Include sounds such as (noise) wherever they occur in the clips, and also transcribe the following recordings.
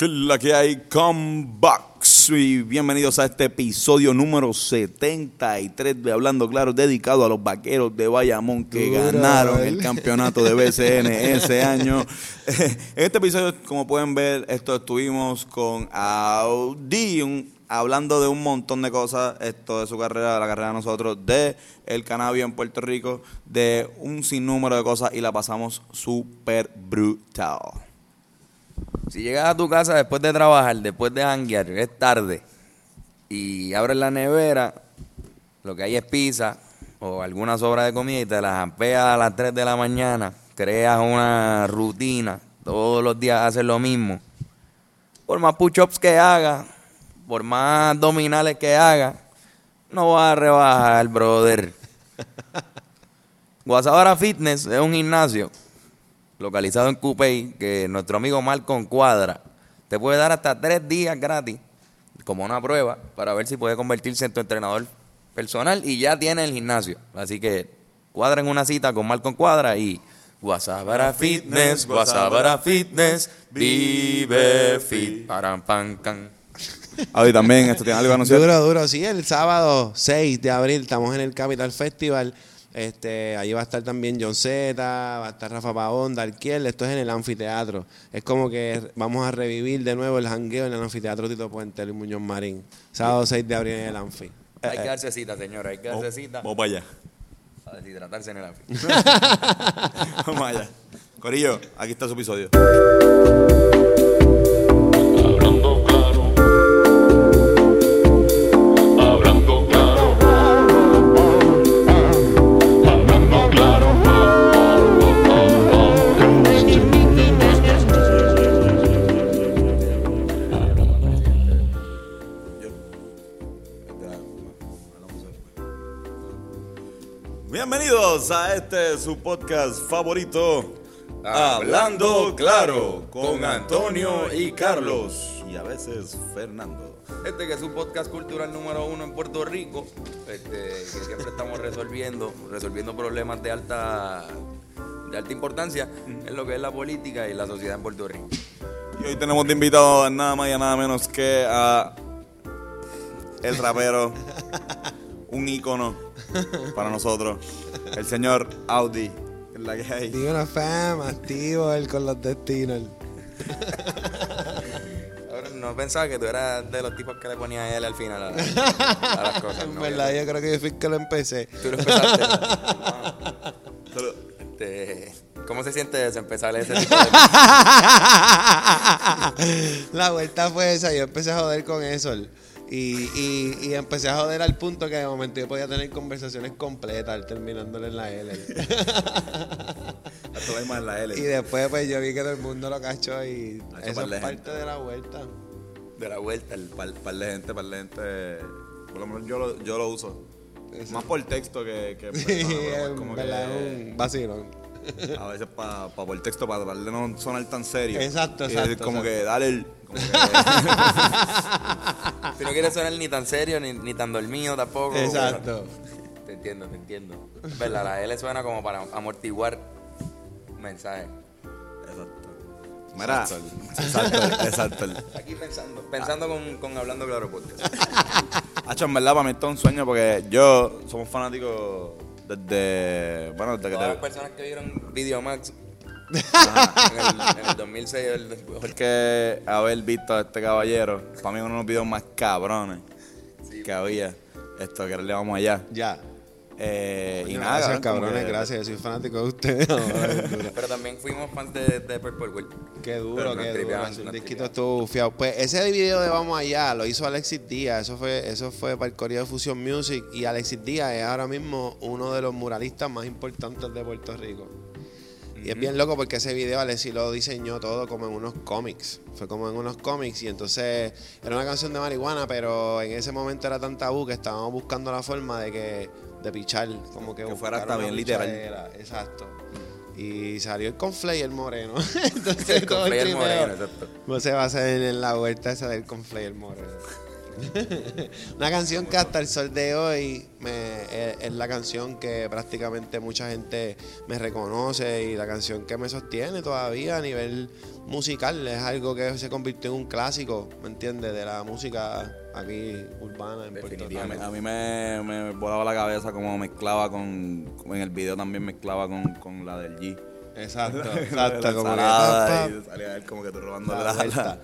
la que hay comebacks y bienvenidos a este episodio número 73 de Hablando Claro dedicado a los vaqueros de Bayamón que ganaron el campeonato de BCN ese año. (laughs) En este episodio, como pueden ver, esto estuvimos con Audi un- hablando de un montón de cosas, esto de su carrera, de la carrera de nosotros, de el cannabis en Puerto Rico, de un sinnúmero de cosas y la pasamos súper brutal. Si llegas a tu casa después de trabajar, después de janguear, es tarde, y abres la nevera, lo que hay es pizza o alguna sobra de comida y te la jampeas a las 3 de la mañana, creas una rutina, todos los días haces lo mismo. Por más push-ups que hagas, por más abdominales que hagas, no vas a rebajar, brother. (laughs) Guasabara Fitness es un gimnasio localizado en Coupey, que nuestro amigo Malcolm Cuadra te puede dar hasta tres días gratis como una prueba para ver si puede convertirse en tu entrenador personal y ya tiene el gimnasio. Así que cuadren una cita con Malcolm Cuadra y Guasabara Fitness, Guasabara Fitness, vive fit, param, can. Audi también, esto tiene algo que anunciar. Duro, duro. Sí, el sábado 6 de abril estamos en el Capital Festival. Este, allí va a estar también John Z, va a estar Rafa Pavón, Darkiel. Esto es en el anfiteatro. Es como que vamos a revivir de nuevo el jangueo en el anfiteatro Tito Puente, Luis Muñoz Marín. Sábado 6 de abril en el anfi. Hay que darse cita, señora, hay que darse cita Vamos para allá. a deshidratarse en el anfi. (laughs) Vamos allá. Corillo, aquí está su episodio. Bienvenidos a este su podcast favorito, Hablando Claro, con Antonio y Carlos. Y a veces Fernando. Este que es un podcast cultural número uno en Puerto Rico, este, que siempre estamos resolviendo, resolviendo problemas de alta, de alta importancia en lo que es la política y la sociedad en Puerto Rico. Y hoy tenemos de invitado a nada más y a nada menos que a el rapero, un ícono (laughs) para nosotros, el señor Audi. es la que hay. Digo una fam, activo él con los destinos. (laughs) Ahora, no pensaba que tú eras de los tipos que le ponía él al final a, a las (laughs) cosas. En ¿no? verdad, yo creo que yo fui el que lo empecé. Tú lo empezaste. Salud. Este, ¿Cómo se siente eso, empezar ese tipo de... La vuelta fue esa, yo empecé a joder con eso. Y, y, y empecé a joder al punto que de momento yo podía tener conversaciones completas terminándole en la L. En la y después pues yo vi que todo el mundo lo cachó y eso es parte gente. de la vuelta. de la vuelta? El... Par, par de gente, par de gente. Por lo menos yo lo, yo lo uso. Más por texto que, que (laughs) Sí, persona, como que- es un vacilón. A veces para pa por texto, para de no sonar tan serio. Exacto, Y exacto, como exacto. que dale el. Como que, (laughs) Si no quieres sonar ni tan serio ni, ni tan dormido tampoco. Exacto. Te entiendo, te entiendo. ¿Verdad? La L suena como para amortiguar mensajes. exacto. Mira, exacto, exacto. Aquí pensando, pensando con, con Hablando Claro Podcast. (laughs) Hacho, en verdad, para mí esto es un sueño porque yo somos fanáticos desde. Bueno, desde que Todas las te. personas que vieron Videomax en, el, en el 2006, el, Porque haber visto a este caballero, para mí uno de los videos más cabrones que había. Esto, que le vamos allá. Ya. Eh, y nada, gracias, cabrones, que- gracias. Yo soy fanático de ustedes. pero también fuimos fans de, de Purple World. Qué duro, qué duro. nos disquito estuvo bufiado. Pues ese video de Vamos Allá lo hizo Alexis Díaz. Eso fue, eso fue para el Correo de Fusion Music. Y Alexis Díaz es ahora mismo uno de los muralistas más importantes de Puerto Rico. Y es bien loco porque ese video Alexis lo diseñó todo como en unos cómics. Fue como en unos cómics. Y entonces era una canción de marihuana, pero en ese momento era tan tabú que estábamos buscando la forma de que de pichar. Como que, Que fuera hasta bien literal. Exacto. Y salió el conflay el moreno. (laughs) (laughs) Entonces El todo el moreno, exacto. no se va a hacer en la vuelta esa del conflay el moreno. Una canción que hasta el sol de hoy me, es, es la canción que prácticamente mucha gente me reconoce y la canción que me sostiene todavía a nivel musical. Es algo que se convirtió en un clásico, ¿me entiendes? De la música aquí urbana en Puerto Rico. A mí, me, me volaba la cabeza como mezclaba con, en el video también mezclaba con, con la del G. Exacto, (laughs) exacto. como que, y salía él como que tú robándole La la-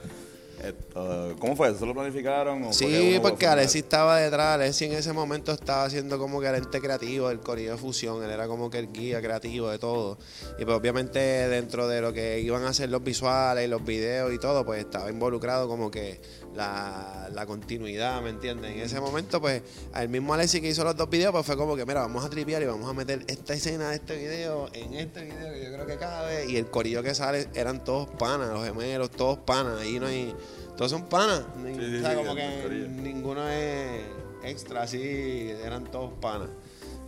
esto, ¿Cómo fue? ¿Eso lo planificaron? O Sí, porque Alexis estaba detrás. Alexis en ese momento estaba haciendo como que el ente creativo del corillo de fusión. Él era como que el guía creativo de todo. Y pues obviamente dentro de lo que iban a hacer los visuales y los videos y todo, pues estaba involucrado como que la, la continuidad, ¿me entiendes? En ese momento, pues, el mismo Alexis que hizo los dos videos, pues fue como que, mira, vamos a tripear y vamos a meter esta escena de este video en este video que yo creo que cabe. Y el corillo que sale eran todos panas, los gemelos, todos panas. Ahí no hay... Todos son panas. Ni- Sí, sí, o sea, sí, como que ninguno es extra así, eran todos panas.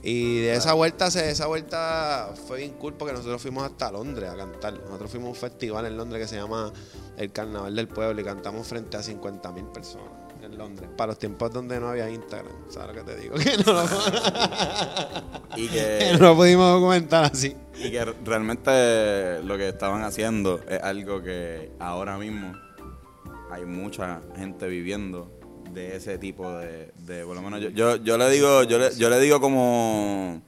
Y de esa vuelta, esa vuelta fue bien cool porque nosotros fuimos hasta Londres a cantar. Nosotros fuimos a un festival en Londres que se llama el Carnaval del Pueblo y cantamos frente a 50 mil personas en Londres. Para los tiempos donde no había Instagram, ¿sabes lo que te digo? (laughs) Que no lo, Y que (laughs) que, no lo pudimos documentar así. y que realmente lo que estaban haciendo es algo que ahora mismo hay mucha gente viviendo de ese tipo de, de por lo menos yo, yo, yo le digo yo le, yo le digo como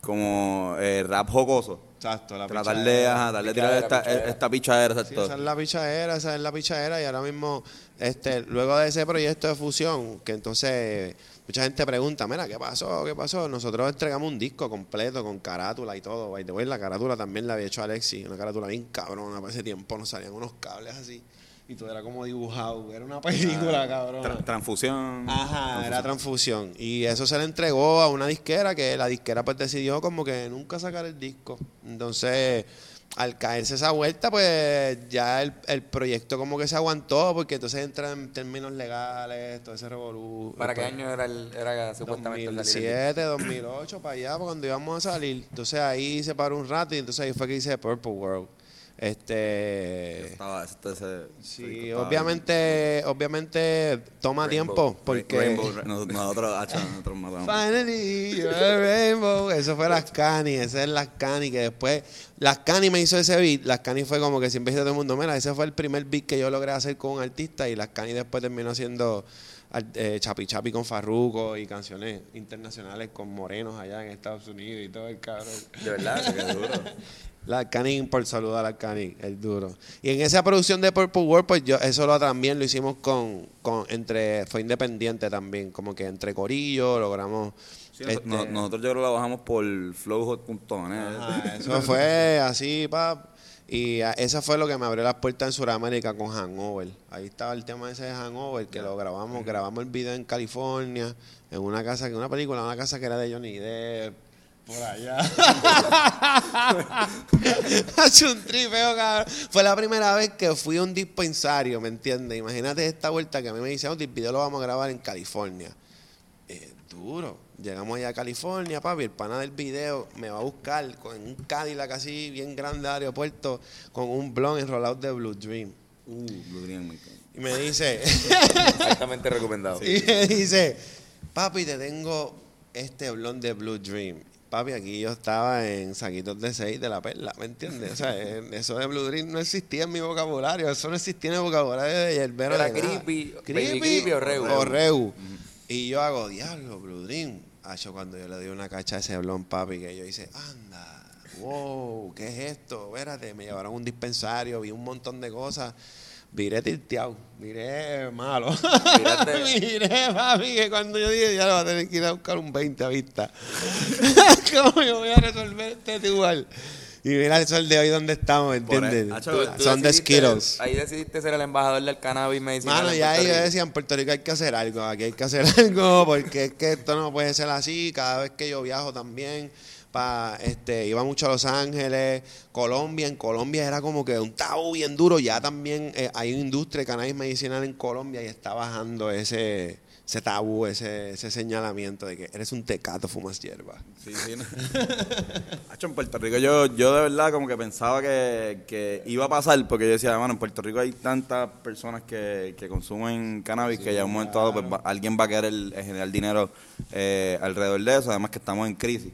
como eh, rap jocoso Exacto, la tratar de pichadera. ajá, darle tirar esta, pichadera. esta pichadera Sí, exacto esa es la pichadera, esa es la pichadera y ahora mismo, este, luego de ese proyecto de fusión, que entonces mucha gente pregunta, mira, ¿qué pasó? ¿Qué pasó? Nosotros entregamos un disco completo con carátula y todo. By the way, la carátula también la había hecho Alexi, una carátula bien cabrona, para ese tiempo nos salían unos cables así y todo era como dibujado, era una película cabrona. Tra- transfusión Ajá, era transfusión. Y eso se le entregó a una disquera que la disquera pues decidió como que nunca sacar el disco. Entonces, al caerse esa vuelta, pues ya el, el proyecto como que se aguantó porque entonces entra en términos legales, todo ese revolú. ¿Para qué año era, el, era supuestamente salir el disco? 2007, 2008, para allá, cuando íbamos a salir. Entonces ahí se paró un rato y entonces ahí fue que hice Purple World. Este... estaba este- Sí, estaba obviamente, obviamente toma Rainbow. tiempo porque... Rainbow, Ra- nos- nosotros hacha, nosotros matamos Finally, rainbow. Eso fue Las Cani, ese es Las Cani, que después Las Cani me hizo ese beat. Las Cani fue como que siempre dice todo el mundo, mira, ese fue el primer beat que yo logré hacer con un artista y Las Cani después terminó haciendo al- eh, Chapi Chapi con Farruko y canciones internacionales con morenos allá en Estados Unidos y todo el cabrón. De verdad, Qué duro. (laughs) La Cani, por saludar a Cani, el duro. Y en esa producción de Purple World, pues yo, eso lo también lo hicimos con, con, entre, fue independiente también, como que entre corillo, logramos. Sí, este, no- nosotros yo creo que lo bajamos por flowhot.net. Ajá, eso fue así, pap. Y a- esa fue lo que me abrió las puertas en Sudamérica con Hangover. Ahí estaba el tema ese de Hangover, que lo grabamos, grabamos el video en California, en una casa, que una película, una casa que era de Johnny Depp, por allá. (laughs) (laughs) Hace un tripeo, cabrón. Fue la primera vez que fui a un dispensario, ¿me entiendes? Imagínate esta vuelta que a mí me dice, "Oh, el video lo vamos a grabar en California. Eh, duro. Llegamos allá a California, papi. El pana del video me va a buscar con un Cadillac así bien grande al aeropuerto con un blond enrolado de Blue Dream. Uh, Blue Dream, my God. Y me dice, (laughs) altamente recomendado. y me dice, papi, te tengo este blond de Blue Dream. Papi, aquí yo estaba en saquitos de seis de la perla, ¿me entiendes? O sea, (laughs) eh, eso de Blue Dream no existía en mi vocabulario, eso no existía en el vocabulario de Yerbero. Era de creepy, baby creepy o reu. O reu. Y yo hago, diablo, Blue Dream. Hacho, cuando yo le di una cacha a ese blond, papi, que yo hice, anda, wow, ¿qué es esto? Espérate, me llevaron un dispensario, vi un montón de cosas. Viré tilteado, viré malo. Miré, (laughs) papi, que cuando yo dije, ya lo va a tener que ir a buscar un 20 a vista. (laughs) ¿Cómo yo voy a resolver este igual? Y mira el sol de hoy donde estamos, ¿entiendes? ahí, hacho, Tú- tú Son de Skittles. Ahí decidiste ser el embajador del cannabis medicinal. Mano, en ya ellos decían, Puerto Rico hay que hacer algo, aquí hay que hacer (laughs) algo, porque es que esto no puede ser así. Cada vez que yo viajo también, pa, este, iba mucho a Los Ángeles, Colombia. En Colombia era como que un tabú bien duro. Ya también eh, hay una industria de cannabis medicinal en Colombia y está bajando ese, ese tabú, ese, ese señalamiento de que eres un tecato, fumas hierba. Sí, sí. no. (laughs) Hacho, en Puerto Rico yo, yo de verdad como que pensaba que, que iba a pasar, porque yo decía, bueno, en Puerto Rico hay tantas personas que, que consumen cannabis que ya en un momento dado pues, va- alguien va a querer generar dinero eh, alrededor de eso, además que estamos en crisis.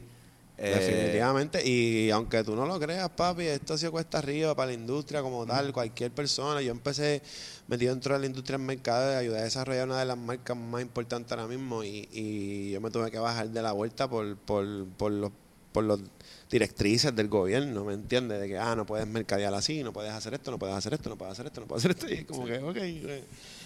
Eh, Definitivamente. Y aunque tú no lo creas, papi, esto se cuesta arriba para la industria como tal, cualquier persona. Yo empecé metido dentro de la industria del mercado y ayudé a desarrollar una de las marcas más importantes ahora mismo y, y yo me tuve que bajar de la vuelta por, por, por los por los directrices del gobierno, ¿me entiendes? De que, ah, no puedes mercadear así, no puedes hacer esto, no puedes hacer esto, no puedes hacer esto, no puedes hacer esto. Y es como que, ok.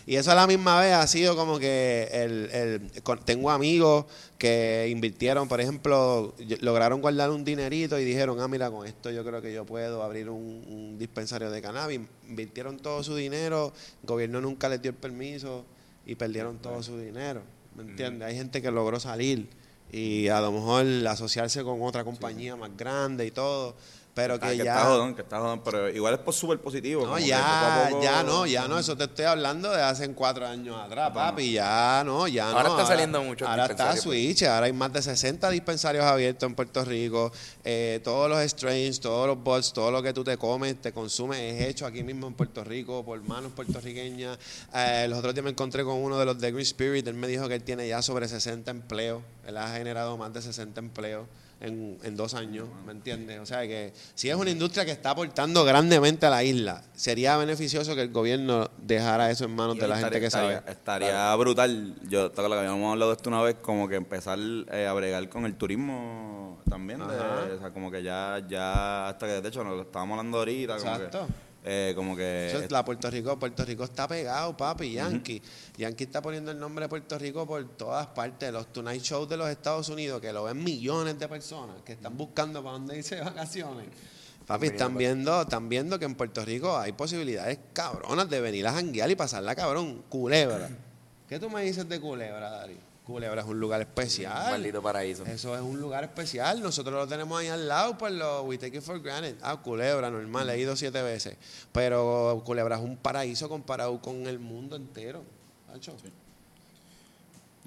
Y eso a la misma vez ha sido como que el, el, con- tengo amigos que invirtieron, por ejemplo, lograron guardar un dinerito y dijeron, ah, mira, con esto yo creo que yo puedo abrir un, un dispensario de cannabis. Invirtieron todo su dinero, el gobierno nunca les dio el permiso y perdieron todo su dinero, ¿me entiendes? Hay gente que logró salir y a lo mejor asociarse con otra compañía más grande y todo, pero ah, que, que ya... está jodón, que está jodón, pero igual es súper positivo. No, ya, poco ya no, ya no, eso te estoy hablando de hace cuatro años atrás, papi, ya no, ya Ahora no. está saliendo mucho Ahora está pues. Switch, ahora hay más de 60 dispensarios abiertos en Puerto Rico, eh, todos los strains, todos los bots, todo lo que tú te comes, te consumes, es hecho aquí mismo en Puerto Rico por manos puertorriqueñas. Eh, los otros días me encontré con uno de los de Green Spirit, él me dijo que él tiene ya sobre 60 empleos, él ha generado más de 60 empleos en, en dos años, ¿me entiendes? O sea que si es una industria que está aportando grandemente a la isla, sería beneficioso que el gobierno dejara eso en manos de la estaría- gente que estaría, sabe. Estaría brutal. Yo, que habíamos hablado de esto una vez, como que empezar eh, a bregar con el turismo también. de- o sea, como que ya, ya, hasta que de hecho nos lo estábamos hablando ahorita. Como Exacto. que, eh, como que Eso es la Puerto Rico, Puerto Rico está pegado, papi, Yankee. Yankee está poniendo el nombre de Puerto Rico por todas partes. Los Tonight Shows de los Estados Unidos, que lo ven millones de personas, que están buscando para dónde irse de vacaciones. Papi, están viendo, están viendo que en Puerto Rico hay posibilidades cabronas de venir a janguear y pasarla cabrón. Culebra. ¿Qué tú me dices de Culebra, Dari? Culebra es un lugar especial. Maldito paraíso. Eso es un lugar especial. Nosotros lo tenemos ahí al lado, pues lo we take it for granted. Ah, Culebra, normal, he ido siete veces. Pero Culebra es un paraíso comparado con el mundo entero. Nacho.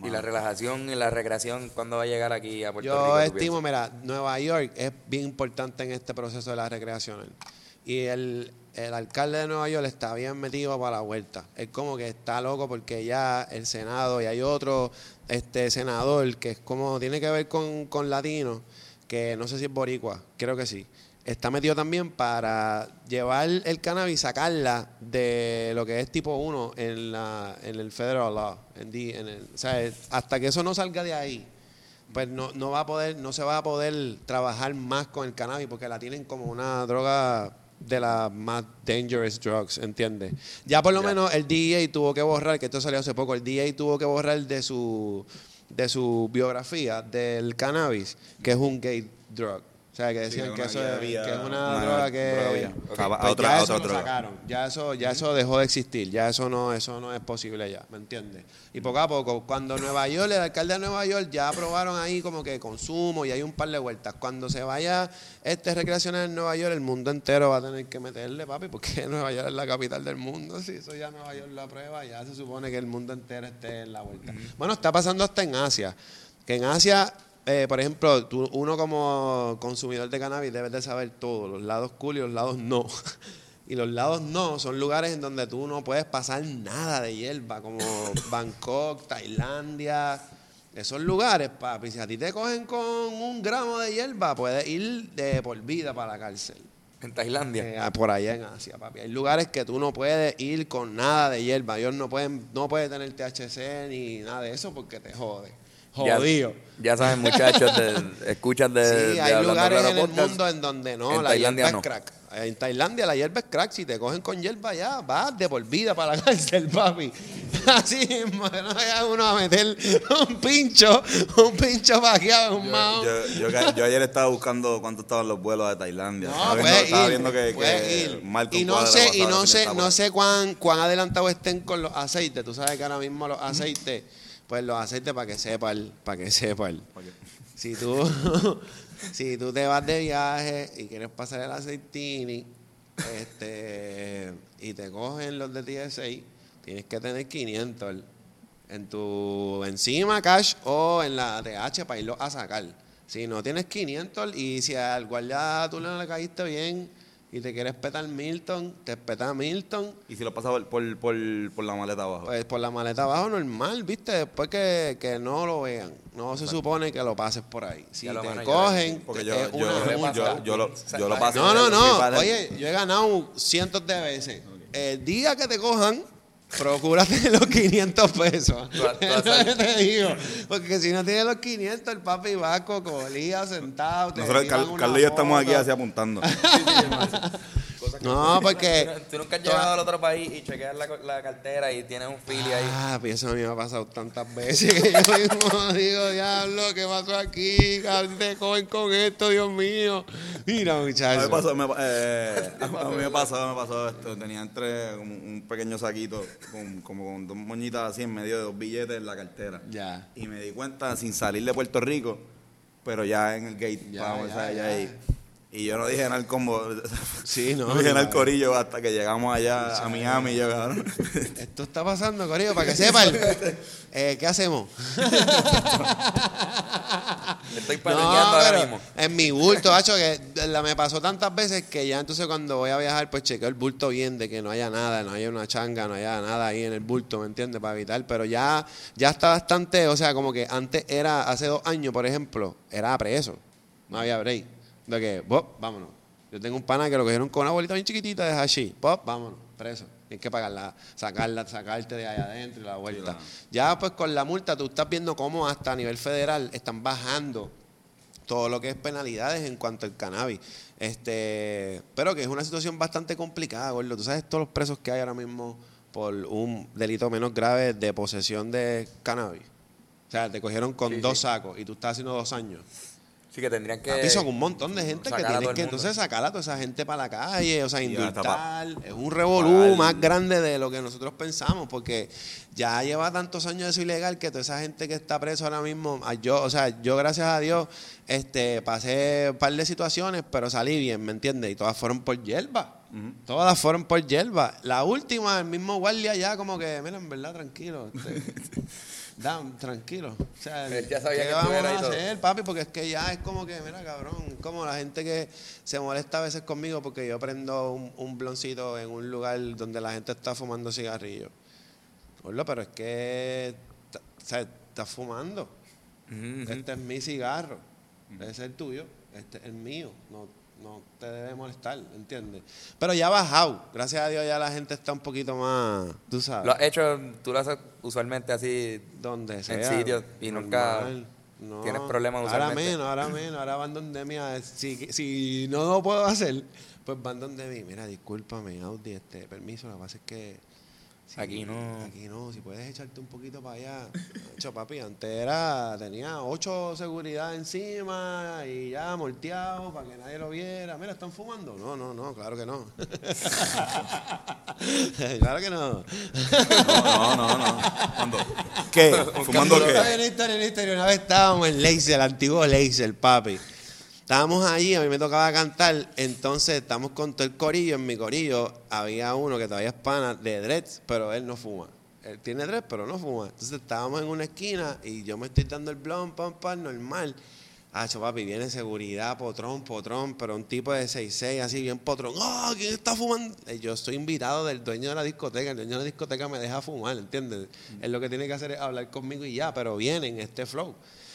Y la relajación y la recreación, ¿cuándo va a llegar aquí a Puerto Rico? Yo estimo, mira, Nueva York es bien importante en este proceso de la recreación. Y el, el alcalde de Nueva York está bien metido para la vuelta. Es como que está loco porque ya el Senado y hay otro este senador que es como tiene que ver con, con latinos, que no sé si es boricua, creo que sí. Está metido también para llevar el cannabis, sacarla de lo que es tipo 1 en, la, en el federal law. En the- en el- o sea, hasta que eso no salga de ahí, pues no, no va a poder, no se va a poder trabajar más con el cannabis porque la tienen como una droga de las más dangerous drugs, ¿entiendes? Ya por lo menos el DEA tuvo que borrar, que esto salió hace poco, el DEA tuvo que borrar de su de su biografía del cannabis, que es un gay drug. O sea, que decían que eso es, vía- que es una, una droga que a pues otra- ya a eso otra lo droga. sacaron. Ya eso, ya eso dejó de existir, ya eso no, eso no es posible ya, ¿me entiendes? Y poco a poco, cuando Nueva York, el alcalde de Nueva York ya aprobaron ahí como que consumo y hay un par de vueltas. Cuando se vaya este recreacional en Nueva York, el mundo entero va a tener que meterle, papi, porque (laughs) Nueva York es la capital del mundo. Si eso ya Nueva York lo aprueba, ya se supone que el mundo entero esté en la vuelta. Bueno, está pasando hasta en Asia. Que en Asia, eh, por ejemplo, tú- uno como consumidor de cannabis debes de saber todo, los lados cool y los lados no. (laughs) Y los lados no, son lugares en donde tú no puedes pasar nada de hierba, como (coughs) Bangkok, Tailandia. Esos lugares, papi, si a ti te cogen con un gramo de hierba, puedes ir de por vida para la cárcel. En Tailandia. Eh, por allá en Asia, papi. Hay lugares que tú no puedes ir con nada de hierba. Ellos no pueden, no puedes tener THC ni nada de eso porque te jode. Jodido. Ya, saben, muchachos, de, escuchas de. Sí, de hay lugares en el mundo en donde no, En la Tailandia hierba no. es crack. En Tailandia la hierba es crack. Si te cogen con hierba ya, vas de por vida para la (laughs) cárcel, papi. Así mismo, que no vaya uno a meter un pincho, un pincho vaqueado en un mao. Yo, yo, yo- yo ayer estaba buscando cuánto estaban los vuelos de Tailandia. No, estaba viendo, puedes estaba ir, viendo que, que ir. Y no sé, y no sé, no sé cuán, cuán adelantados estén con los aceites. Tú sabes que ahora mismo los aceites, pues los aceites para que sepan, para que sepan. Si tú, (laughs) si tú te vas de viaje y quieres pasar el aceitini, este, y te cogen los de TSA, tienes que tener 500. en tu encima cash o en la TH para irlo a sacar. Si no tienes 500 y si al guardia tú no le caíste bien y te quieres petar Milton, te peta Milton, Y si lo pasa por, por, por, por la maleta abajo. pues por la maleta abajo normal, ¿viste? Después que, que no lo vean. No se supone que lo pases por ahí. Si Ya lo te cogen, porque yo, yo, una yo, yo, lo, yo lo paso. No, no, no. Oye, yo he ganado cientos de veces. El día que te cojan, procúrate (laughs) los 500 pesos. (laughs) Te digo. Porque si no tienes los 500, el papi va a cocolía sentado. Nosotros, Carlos y yo estamos aquí así apuntando. (laughs) No, porque... Tú nunca has llegado al otro país y chequeas la, la cartera y tienes un fili ahí. Ah, eso a mí me ha pasado tantas veces que yo mismo (laughs) digo, diablo, ¿qué pasó aquí? ¿Dónde cogen con esto, Dios mío? Mira, A mí me muchachos. pasó, me, eh, a mí me pasó, me pasó esto. Tenía entre como un pequeño saquito, con, como con dos moñitas así en medio de dos billetes en la cartera. Ya. Y me di cuenta sin salir de Puerto Rico, pero ya en el gate. Ya, vamos, ya, o sea, ya ya. ahí. Y yo no dije nada al combo. Sí, no, No dije nada al corillo hasta que llegamos allá a Miami. y Yo, cabrón. (laughs) Esto está pasando, Corillo, para que sepan. Eh, ¿Qué hacemos? (laughs) Estoy No, ahora pero mismo. en mi bulto, hacho, que la, me pasó tantas veces que ya entonces cuando voy a viajar, pues chequeo el bulto bien, de que no haya nada, no haya una changa, no haya nada ahí en el bulto, ¿me entiendes? Para evitar, pero ya, ya está bastante, o sea, como que antes era, hace dos años, por ejemplo, era preso, no había break, de que, vos, vámonos. Yo tengo un pana que lo cogieron con una bolita bien chiquitita de hashi, pop, vámonos, preso. Tienes que pagarla, sacarla, sacarte de allá adentro y la vuelta. Ya pues con la multa tú estás viendo cómo hasta a nivel federal están bajando todo lo que es penalidades en cuanto al cannabis. Este, pero que es una situación bastante complicada, gordo. Tú sabes todos los presos que hay ahora mismo por un delito menos grave de posesión de cannabis. O sea, te cogieron con Sí, dos sí. sacos y tú estás haciendo dos años. Sí que tendrían que... Papi, son un montón de gente que el que entonces sacar a toda esa gente para la calle, o sea, indultar. Es un revolú más grande de lo que nosotros pensamos, porque ya lleva tantos años eso ilegal que toda esa gente que está preso ahora mismo, ah, yo, o sea, yo gracias a Dios este, pasé un par de situaciones, pero salí bien, ¿me entiendes? Y todas fueron por hierba. Todas fueron por hierba. La última, el mismo guardia ya como que, mira, en verdad, tranquilo. este, (laughs) Dan, tranquilo. O sea, Él ya sabía ¿qué que vamos a todo. hacer, papi? Porque es que ya es como que, mira, cabrón, como la gente que se molesta a veces conmigo porque yo prendo un, un bloncito en un lugar donde la gente está fumando cigarrillos. Gordo, pero es que, o sea, estás fumando. Este es mi cigarro. Ese es el tuyo. Este es el mío. No, no te debe molestar, ¿entiendes? Pero ya ha bajado. Gracias a Dios ya la gente está un poquito más, tú sabes. Lo has hecho, tú lo haces usualmente así... donde sea. en sitios y nunca No. tienes problemas Ahora usualmente. menos, ahora menos, ahora van donde mí. Si, si no lo puedo hacer, pues van donde mí. Mira, discúlpame, Audi, este permiso, lo que pasa es que. Aquí no. Aquí no, si puedes echarte un poquito para allá. (laughs) Hecho, papi, antes era, tenía ocho seguridad encima y ya molteado para que nadie lo viera. Mira, ¿están fumando? No, no, no, claro que no. (laughs) claro que no. No, no, no. ¿Cuándo? ¿Qué? ¿Fumando qué? historia, una historia. Una vez estábamos en Laser, el antiguo Laser, papi. Estábamos allí, a mí me tocaba cantar, entonces estamos con todo el corillo. En mi corillo había uno que todavía es pana de dreads, pero él no fuma. Él tiene dreads, pero no fuma. Entonces estábamos en una esquina y yo me estoy dando el blon, pam, pam, normal. Ah, papi, viene seguridad, potrón, potrón, pero un tipo de 6'6", así bien potrón. ¡Oh, quién está fumando! Eh, Yo estoy invitado del dueño de la discoteca. El dueño de la discoteca me deja fumar, ¿entiendes? Él lo que tiene que hacer es hablar conmigo y ya, pero viene en este flow.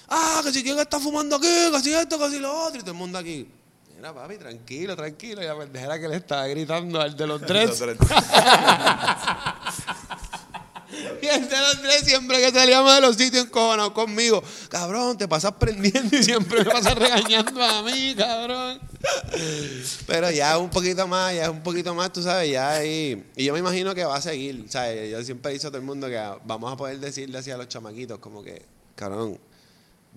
¡Ah, que si quién está fumando aquí! ¡Que si esto, que si lo otro! Y todo el mundo aquí. Mira, papi, tranquilo, tranquilo. Y la pendejera que le estaba gritando al de los (laughs) dreads. (laughs) Y el de los tres, siempre que salíamos de los sitios encojonados conmigo, cabrón, te pasas prendiendo y siempre me pasas regañando a mí, cabrón. Pero ya un poquito más, ya un poquito más, tú sabes, ya ahí. Y yo me imagino que va a seguir, ¿sabes? Yo siempre he dicho a todo el mundo que vamos a poder decirle así a los chamaquitos, como que, cabrón,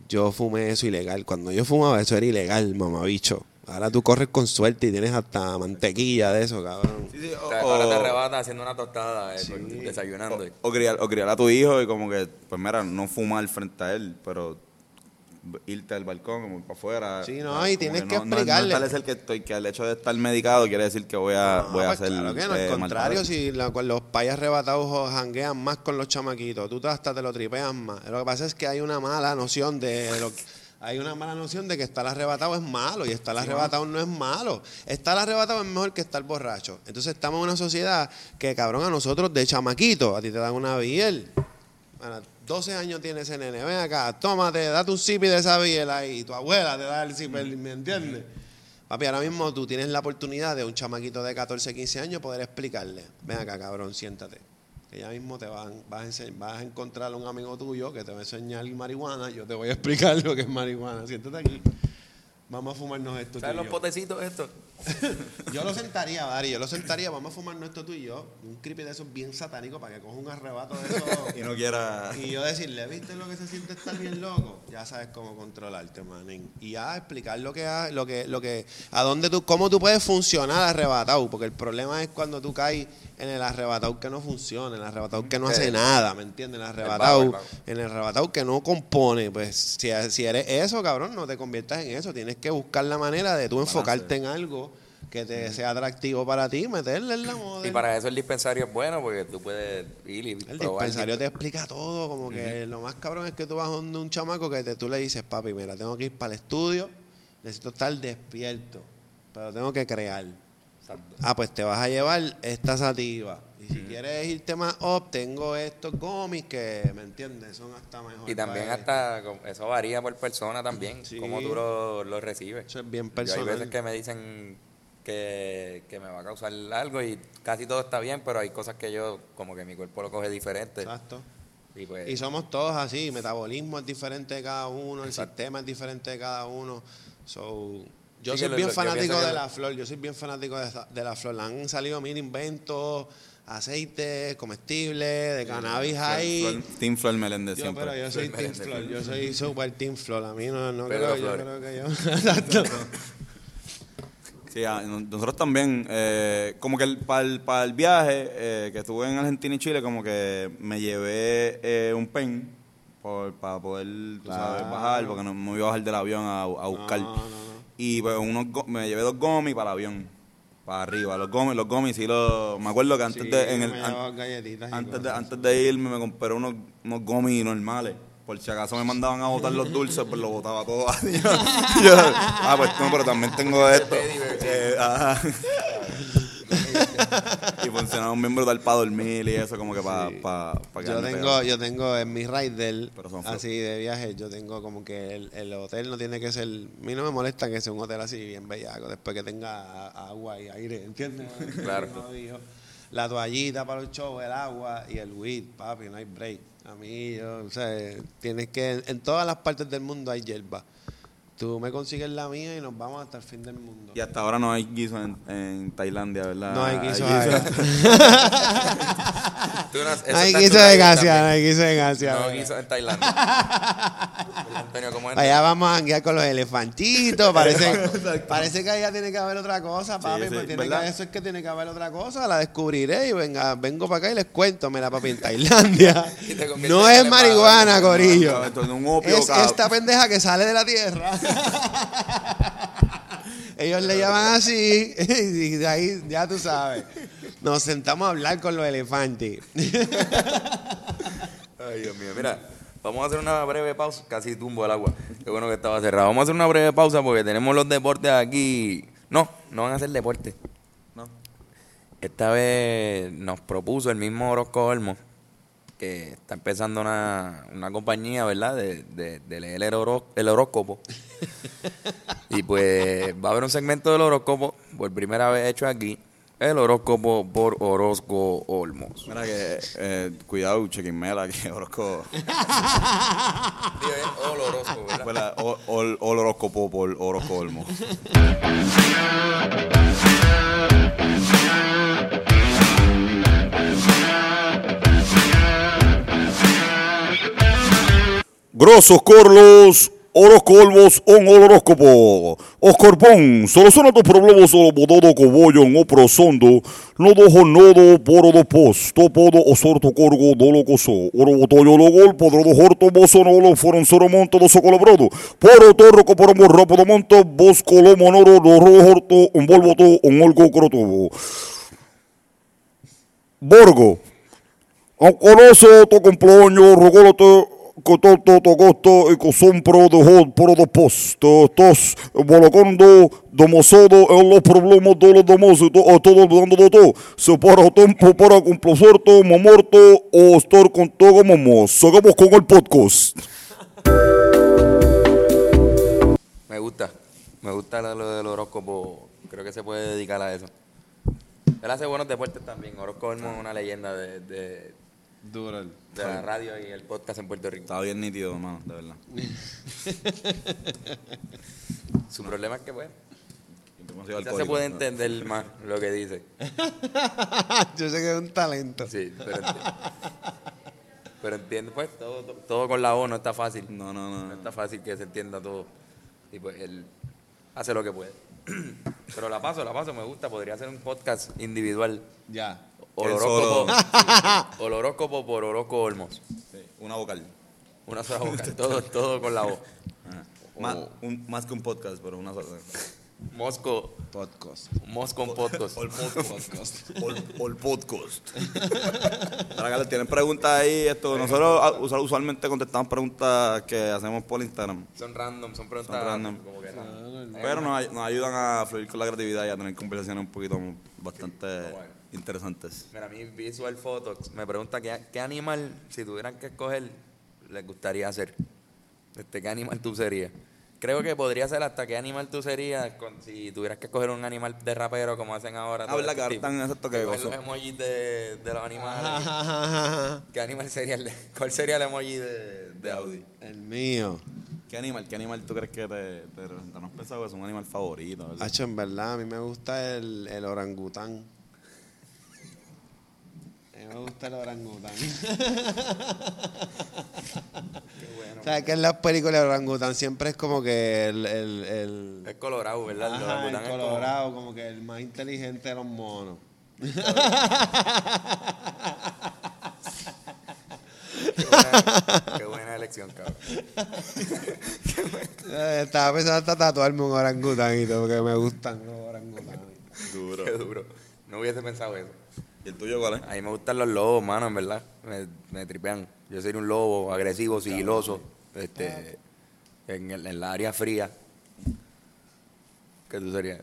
yo fumé eso ilegal. Cuando yo fumaba, eso era ilegal, mamabicho. Ahora tú corres con suerte y tienes hasta mantequilla de eso, cabrón. Sí, sí, O o, sea, ahora te o- arrebata haciendo una tostada, eh, desayunando. o criar, o criar a tu hijo y como que, pues mira, no fumar frente a él, pero irte al balcón, como para afuera. Sí, no, y tienes que no- no- explicarle. No, es el que estoy, que el hecho de estar medicado quiere decir que voy a, voy a pues hacer. claro que no, eh, al contrario, si la- los payas arrebatados janguean más con los chamaquitos, tú hasta te lo tripeas más. Lo que pasa es que hay una mala noción de lo hay una mala noción de que estar arrebatado es malo y estar arrebatado no es malo. Estar arrebatado es mejor que estar borracho. Entonces estamos en una sociedad que, cabrón, a nosotros de chamaquito, a ti te dan una biel. Bueno, 12 años tiene ese nene, ven acá, tómate, date un sipi de esa biel ahí, tu abuela te da el sipi, ¿me entiendes? Papi, ahora mismo tú tienes la oportunidad de un chamaquito de 14, 15 años poder explicarle, ven acá, cabrón, siéntate. Que ya mismo te van, vas, a vas a encontrar a un amigo tuyo que te va a enseñar marihuana, yo te voy a (laughs) explicar lo que es marihuana, siéntate aquí. Vamos a fumarnos esto. ¿Sabes y los potecitos estos? (laughs) Yo lo sentaría, Dari, yo lo sentaría, vamos a fumarnos esto tú y yo, un creepy de esos bien satánico para que coja un arrebato de eso. (laughs) Y no quiera. Y yo decirle, ¿viste lo que se siente estar bien loco? Ya sabes cómo controlarte, manín. Y ya explicar lo que, lo que, lo que, a dónde tú, cómo tú puedes funcionar arrebatado. Porque el problema es cuando tú caes en el arrebatado que no funciona, en el arrebatado que no hace nada, ¿me entiendes? El vago, arrebatado, el vago. en el arrebatado que no compone. Pues si, si eres eso, cabrón, no te conviertas en eso. Tienes que buscar la manera de tú enfocarte en algo que te sea atractivo para ti, meterle en la moda. Y para eso el dispensario es bueno porque tú puedes ir y El probar. dispensario te explica todo, como que lo más cabrón es que tú vas donde un chamaco que te, tú le dices, papi, mira, tengo que ir para el estudio, necesito estar despierto, pero tengo que crear. Exacto. Ah, pues te vas a llevar esta sativa. Y si quieres irte más up, tengo estos gomis que, ¿me entiendes? Son hasta mejor. Y también hasta, eso varía por persona también, Sí. cómo tú lo, lo recibes. Eso es bien Yo personal. hay veces que me dicen que, que me va a causar algo y casi todo está bien, pero hay cosas que yo, como que mi cuerpo lo coge diferente. Exacto. Y pues, Y somos todos así, metabolismo es diferente de cada uno, el sistema es diferente de cada uno. So, yo Sí, soy lo- bien lo- fanático de lo- la flor, yo soy bien fanático de, la flor. Han salido mil inventos, aceites, comestibles, de cannabis ahí. Flor- Team Flor Meléndez Yo, siempre. pero yo soy Flor Team Flor, yo soy super Team Flor. A mí no, creo, yo creo que yo. (laughs) Exacto. (laughs) Sí, ah, no- nosotros también, eh, como que para el, viaje eh, que estuve en Argentina y Chile, como que me llevé eh, un pen por, para poder tú sabes, bajar, porque no me iba a bajar del avión a, a buscar. No, no, no. Y pues, unos, me llevé dos gomis para el avión, para arriba. Los gomis, los gomis, sí, los, me acuerdo que antes Sí, de... En el, an- antes, de, antes de irme me compré unos, unos gomis normales. Por si acaso me mandaban a botar los dulces, pues lo botaba todo. (laughs) Ah, pues no, pero también tengo esto. Eh, ajá. y funcionaron bien brutal para dormir y eso, como que para pa, pa Yo tengo, pegado. yo tengo en mi rider, así de viaje, yo tengo como que el, el hotel no tiene que ser, a mí no me molesta que sea un hotel así bien bellaco, después que tenga agua y aire, ¿entiendes? Claro. (laughs) Como dijo. La toallita para los shows, el agua y el weed, papi, no hay break. A mí, yo, o sea, tienes que, en todas las partes del mundo hay hierba. Tú me consigues la mía y nos vamos hasta el fin del mundo. Y hasta ahora no hay guiso en, en Tailandia, ¿verdad? No hay guiso guiso. allá. (laughs) tú no, hay en guiso de también. no hay guiso de Gasia. No ¿verdad? guiso en Tailandia. (laughs) Antonio, ¿cómo es? Allá vamos a janguear con los elefantitos. Parece, (laughs) parece que allá tiene que haber otra cosa, papi. Sí, pues sí, tiene ¿verdad? que, eso es que tiene que haber otra cosa. La descubriré y venga, vengo para acá y les cuento. Mira, papi, en Tailandia no en es marihuana, corillo. Es esta pendeja que sale de la tierra. (laughs) Ellos le llaman así (laughs) y de ahí ya tú sabes. Nos sentamos a hablar con los elefantes. (laughs) Ay, Dios mío. Mira, vamos a hacer una breve pausa. Casi tumbo el agua. Qué bueno que estaba cerrado. Vamos a hacer una breve pausa porque tenemos los deportes aquí. No, no van a ser deportes. No. Esta vez nos propuso el mismo Orozco Olmo, que está empezando una, una compañía, ¿verdad? De, de, de leer el, horo- el horóscopo. (laughs) y pues va a haber un segmento del horóscopo, por primera vez hecho aquí. El horóscopo por Orozco Olmos. Mira que, eh, cuidado, chequinmela, que Orozco... el horóscopo, ¿verdad? Ol- Oloroscopo por Orozco Olmo. (laughs) Grosos Corlos Horoscolvos on horóscopo. Oscorpón, soluciona tus problemas solo bododo cobollo o prosondo. Nodo jonodo poro do pos. Topodo o sorto corgo dolo coso. Oro botoyo lo gol, podro do horto boso nolo foron soro monto do socolo brodo. Poro torro coporo morro podo monto. Bos colo monoro do horto un volvoto un olgo croto. Borgo. Ancoloso to comploño, rogoloto, cototo, togosto, y cosón pro de hot, pro de posto, tos, bolocondo, domosodo, los problemas de los domosos, to- todo dando de todo. Se para tiempo para complosorto, momorto, o estar con todo momos. Seguimos con el podcast. Me gusta. Me gusta lo, del horóscopo. Creo que se puede dedicar a eso. Él hace buenos deportes también. Orozco es una leyenda de, de, Duro. el- de la radio y el podcast en Puerto Rico. Está bien nítido, hermano, de verdad. (laughs) Su problema es que, pues, quizás se puede entender más lo que dice. (laughs) Yo sé que es un talento. Sí, pero entiendo. Pero entiendo, pues, todo, todo, todo con la O no está fácil. No, no, no. No está fácil que se entienda todo. Y pues él hace lo que puede. (clears throat) Pero la paso, la paso, me gusta. Podría hacer un podcast individual. Ya. O Él horóscopo, solo. o el horóscopo por Orozco Olmos. Sí, una vocal. Una sola (laughs) boca, todo, todo con la O. Ajá. Más, un- más que un podcast, pero una sola. Mosco, Podcast. Mosco en podcast. All podcast. All, all podcast. Tienen preguntas ahí. Esto, nosotros ah, usual- usualmente contestamos preguntas que hacemos por Instagram. Son random, son preguntas Son random. como que no. Pero nos, nos ayudan a fluir con la creatividad y a tener conversaciones un poquito bastante bueno. Interesantes. Mira, a mí Visual Photos me pregunta qué, qué animal, si tuvieran que escoger, les gustaría hacer. Este, ¿Qué animal tú serías? Creo que podría ser hasta qué animal tú serías con- si tuvieras que escoger un animal de rapero como hacen ahora. Ah, este Que están exacto que Coger gozo. los emojis de, de los animales. ¿Qué animal sería el ¿Cuál sería el emoji de, de Audi? El mío. ¿Qué animal, qué animal tú crees que te, te representa? ¿No has pensado que es un animal favorito? ¿verdad? Hacho, en verdad, a mí me gusta el, el orangután. Me gusta el orangután. O sea, que en las películas el orangután siempre es como que el... el, el Es colorado, ¿verdad? El Ajá, el orangután es como- colorado, como que el más inteligente de los monos. Qué buena, qué buena elección, cabrón. (laughs) Eh, Estaba pensando hasta tatuarme un orangután y todo, porque me gustan los orangutanes. Duro. Qué duro. No hubiese pensado eso. ¿Y el tuyo cuál es? A mí me gustan los lobos, mano, en verdad. Me, me tripean. Yo sería un lobo agresivo, sigiloso, este, en, el- en la área fría. ¿Qué tú serías?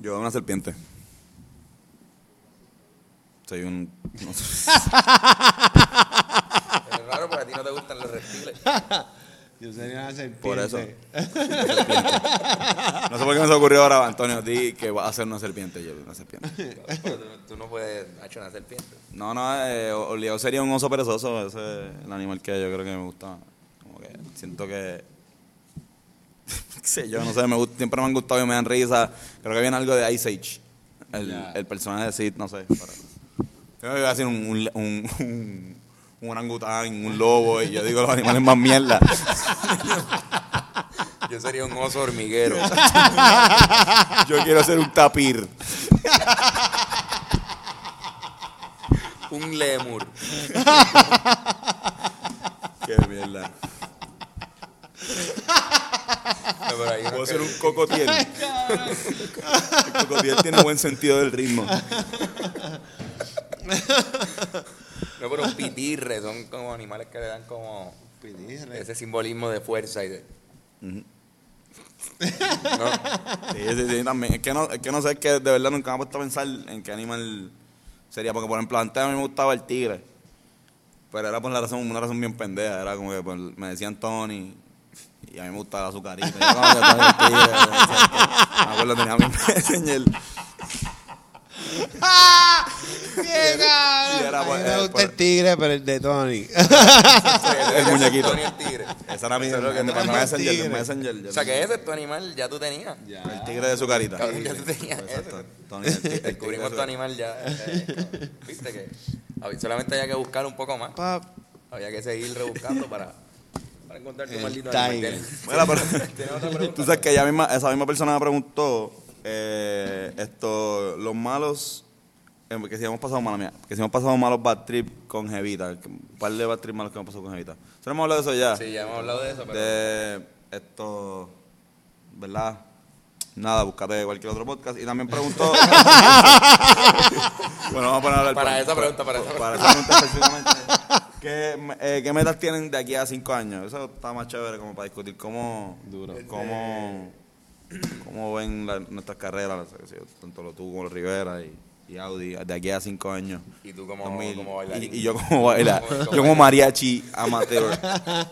Yo una serpiente. Soy un... no sé. (laughs) Es raro porque a ti no te gustan los reptiles. (laughs) Yo sería una serpiente. Por eso. (laughs) No sé por qué me se ocurrió ahora, Antonio, di que va a ser una serpiente. Yo, una serpiente. Pero tú, tú no puedes hacer una serpiente. No, no, eh, obligado sería un oso perezoso. Ese es el animal que yo creo que me gusta. Como que siento que. (laughs) qué sé yo, no sé, me gusta, siempre me han gustado y me dan risa. Creo que viene algo de Ice Age. El, personaje de Sid, no sé. pero- Creo que iba a decir un, un, un, un, un orangután, un lobo, y yo digo los animales más mierda. Yo sería un oso hormiguero. (laughs) Yo quiero ser un tapir. un lemur. Qué mierda. No, Puedo que- ser un cocotiel. El cocotiel tiene buen sentido del ritmo. (laughs) No, pero un pitirre. Son como animales que le dan como Pitirre. ese simbolismo de fuerza y de... (laughs) ¿No? Sí, sí, sí, también. Es que no, es que no sé, es que de verdad nunca me he puesto a pensar en qué animal sería. Porque, por ejemplo, antes a mí me gustaba el tigre. Pero era por la razón, una razón bien pendeja. Era como que pues, me decían Tony. Y a mí me gustaba su carita. Yo, "No, yo el tigre", Me acuerdo, tenía mi Messenger. ¡Qué cabrón! Y era, A mí pues, me eh, gusta pues- el tigre, pero el de Tony. (laughs) El muñequito. Tony el tigre. Esa era mi Eso es lo que en te el pasa. Messenger. el Tigre. Messenger yo O sea, que ese es tu animal, ya tú tenías. El tigre de su carita. Cabrón, ya tú tenías Exacto. ese. Tony, el, tigre- el tigre Descubrimos de tu animal ya. eh, cabrón. Viste que solamente había que buscar un poco más. Pap. Había que seguir rebuscando para, encontrar tu El maldito animal. Mira, pero- (laughs) ¿Tienes otra pregunta? Tú sabes que ella misma, esa misma persona me preguntó eh, esto, los malos, eh, que si hemos pasado mala mía, que si hemos pasado malos bad trip con Jevita, que- un par de bad trip malos que hemos pasado con Jevita. ¿Se hemos hablado de eso ya? Sí, ya hemos hablado de eso, pero... De esto, ¿verdad? Nada, búscate cualquier otro podcast. Y también preguntó. (laughs) bueno, vamos a poner Para esa pregunta, para esa para esa pregunta específicamente. ¿Qué, eh, ¿Qué metas tienen de aquí a cinco años? Eso está más chévere como para discutir cómo, cómo, cómo ven la- nuestras carreras, tanto lo tú como los Rivera y, y Audi, de aquí a cinco años. Y tú como, 2000, como bailarín. y, y yo como bailar, (laughs) yo como mariachi amateur. (laughs)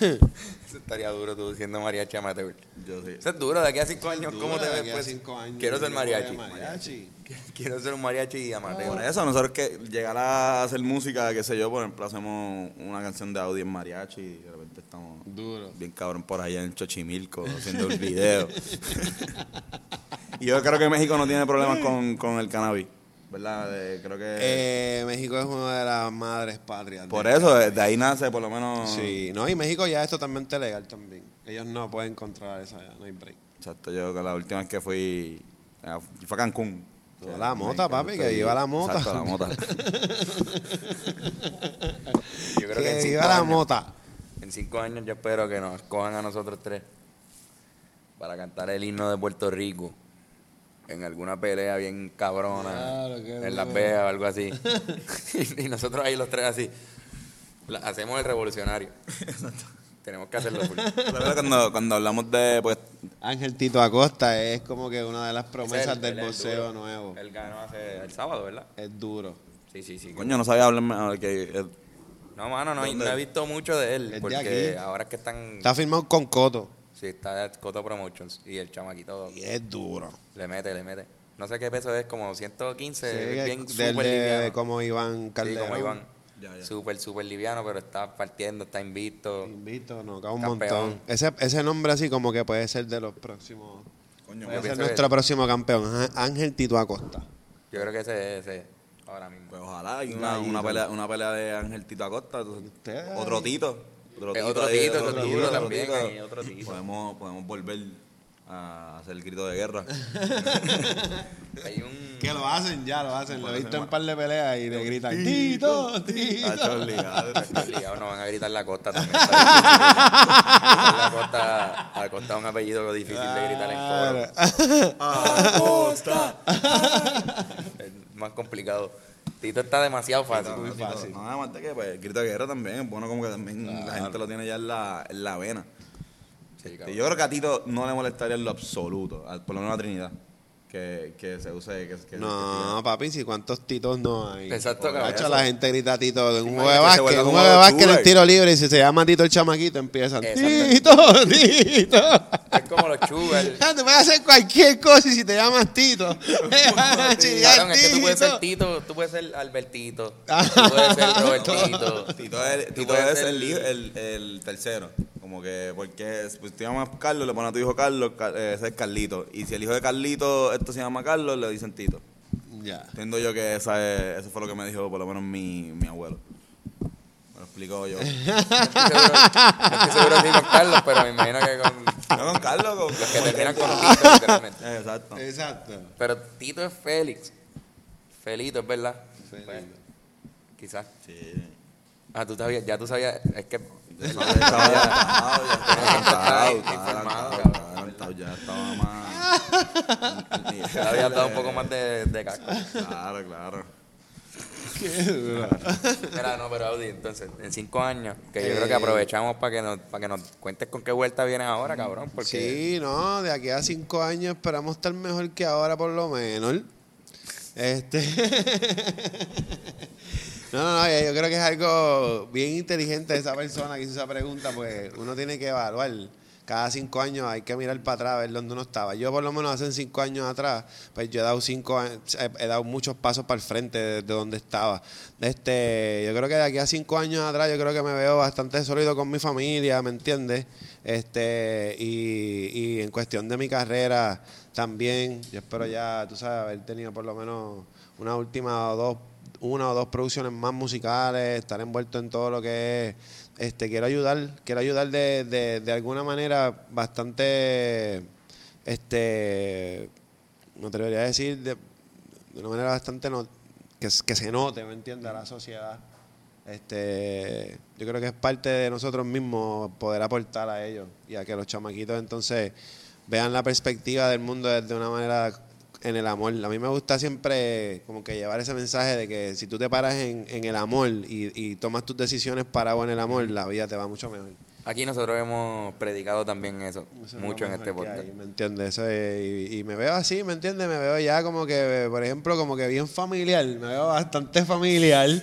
Eso estaría duro tú siendo mariachi amateur. Yo sí. Eso es duro, de aquí a cinco años, ¿cómo te ves? Pues, cinco años, quiero ser mariachi. (laughs) Quiero ser un mariachi amateur. Por eso, nosotros que llegar a hacer música, qué sé yo, por ejemplo, hacemos una canción de Audi en mariachi y de repente estamos Duro. bien cabrón por allá en Chochimilco haciendo el video. Y yo creo que México no tiene problemas con, con el cannabis, ¿verdad? De- creo que... Eh, México es una de las madres patrias. por de- eso, de, de ahí nace por lo menos... Sí, no, y México ya es totalmente legal también. Ellos no pueden controlar eso allá, no hay break. Exacto, yo que la última vez que fui, eh, fue a Cancún. A la mota, papi, que viva la mota. Exacto, la mota. (laughs) Yo creo que, en Que cinco viva la años- mota. En cinco años yo espero que nos cojan a nosotros tres para cantar el himno de Puerto Rico en alguna pelea bien cabrona Claro, en Las duro. Vegas o algo así. y, (laughs) (laughs) y nosotros ahí los tres así. la- hacemos el revolucionario. Tenemos que hacerlo. full. (laughs) ¿Sabes cuando, cuando hablamos de, pues, Ángel Tito Acosta es como que una de las promesas del boxeo nuevo. Él ganó hace el sábado, ¿verdad? Es duro. Sí, sí, sí. coño, no sabía hablarme, que, eh, No, mano, no, he visto mucho de él. De porque ahora es que están. Está firmado con Coto. Sí, está Coto Promotions. Y el chamaquito Y es duro. le mete, le mete. No sé qué peso es, como 115. Sí, es bien súper de, liviano. como Iván Sí, Calderón. como Iván. Súper, súper liviano, pero está partiendo, está invicto. Invito, no, cae un Campeón. montón. Ese, ese nombre así como que puede ser de los próximos. coño, Puede ser nuestro próximo campeón, Ángel Tito Acosta. Yo creo que ese es ese ahora mismo. Pues ojalá, hay una, una, pelea, una pelea de Ángel Tito Acosta, otro. Tito. Otro Eh, otro Tito, otro otro Tito, también, Tito. ahí, otro Tito. Podemos, podemos volver a hacer el grito de guerra. (laughs) Hay un. Que lo hacen, ya lo hacen. Lo he visto en un par de peleas y le gritan Tito, Tito. Tacho, obligado. Ligados, no van a gritar la costa también. la costa, la costa es un apellido difícil de gritar en coro. (laughs) Es más complicado. Tito está demasiado fácil. Muy fácil. No, además de que pues, el grito de guerra también es bueno como que también la gente lo tiene ya en la, en la vena. Sí, Y cabrón. yo creo que a Tito no le molestaría en lo absoluto, al- por lo menos a Trinidad, que, que se use... Que, que- No, papi, si cuántos titos no hay. Exacto, cabrón. La gente grita Tito en un juego de que básquet, un juego de básquet en tiro libre y si se llama Tito el chamaquito empiezan. Tito, Tito. (laughs) Es como los. Ya, Tú puedes hacer cualquier cosa y si te llamas Tito. (laughs) (laughs) Chillar Cabrón, es que tú puedes ser Tito. Tú puedes ser Albertito, tú puedes ser Robertito. Tito es, Tú puedes es ser- el, hijo- el, el tercero. Como que, porque pues, te llamas Carlos, le pones a tu hijo Carlos, Car- eh, ese es Carlito. Y si el hijo de Carlito, esto se llama Carlos, le dicen Tito. Ya. Entiendo yo que esa es, eso fue lo que me dijo por lo menos mi, mi abuelo. Me lo explicó yo. (laughs) Estoy seguro, estoy seguro si con Carlos, pero me imagino que con no con Carlos, con, los que terminan con Tito, literalmente. Exacto. Exacto. Pero Tito es Félix. Felito, es verdad. Felito. Pues, quizás. Sí. Ah, tú sabías, ya tú sabías, es que ya estaba más. (laughs) te habías dado un poco más de, de casco. Claro, claro. Qué duro. Mira, no, pero Audi, entonces, en cinco años, que yo creo que Eh. aprovechamos para que nos, para que nos cuentes con qué vuelta vienes ahora, cabrón, porque Sí, no, de aquí a cinco años esperamos estar mejor que ahora por lo menos. Este. (laughs) no, no, no, yo creo que es algo bien inteligente esa persona que hizo esa pregunta, pues uno tiene que evaluar. Cada cinco años hay que mirar para atrás, ver dónde uno estaba. Yo por lo menos hace cinco años atrás, pues yo he dado cinco he, dado muchos pasos para el frente de, de donde estaba. Este, yo creo que de aquí a cinco años atrás, yo creo que me veo bastante sólido con mi familia, ¿me entiendes? Este, y, y en cuestión de mi carrera también, yo espero ya, tú sabes, haber tenido por lo menos una última o dos, una o dos producciones más musicales, estar envuelto en todo lo que es. Este, quiero ayudar, quiero ayudar de, de, de alguna manera bastante, este, me atrevería a decir, de, de una manera bastante no- que, que se note, ¿me entiendes? A la sociedad. Este, yo creo que es parte de nosotros mismos poder aportar a ellos y a que los chamaquitos entonces vean la perspectiva del mundo desde una manera en el amor. A mí me gusta siempre como que llevar ese mensaje de que si tú te paras en, en el amor y, y tomas tus decisiones parado en el amor, la vida te va mucho mejor. Aquí nosotros hemos predicado también eso, Eso es mucho en este podcast. hay, ¿Me entiendes? Eso es- y, y me veo así, ¿me entiendes? Me veo ya como que, por ejemplo, como que bien familiar. Me veo bastante familiar. (laughs)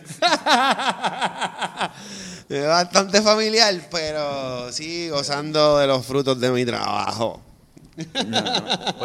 me veo bastante familiar, pero sí gozando de los frutos de mi trabajo.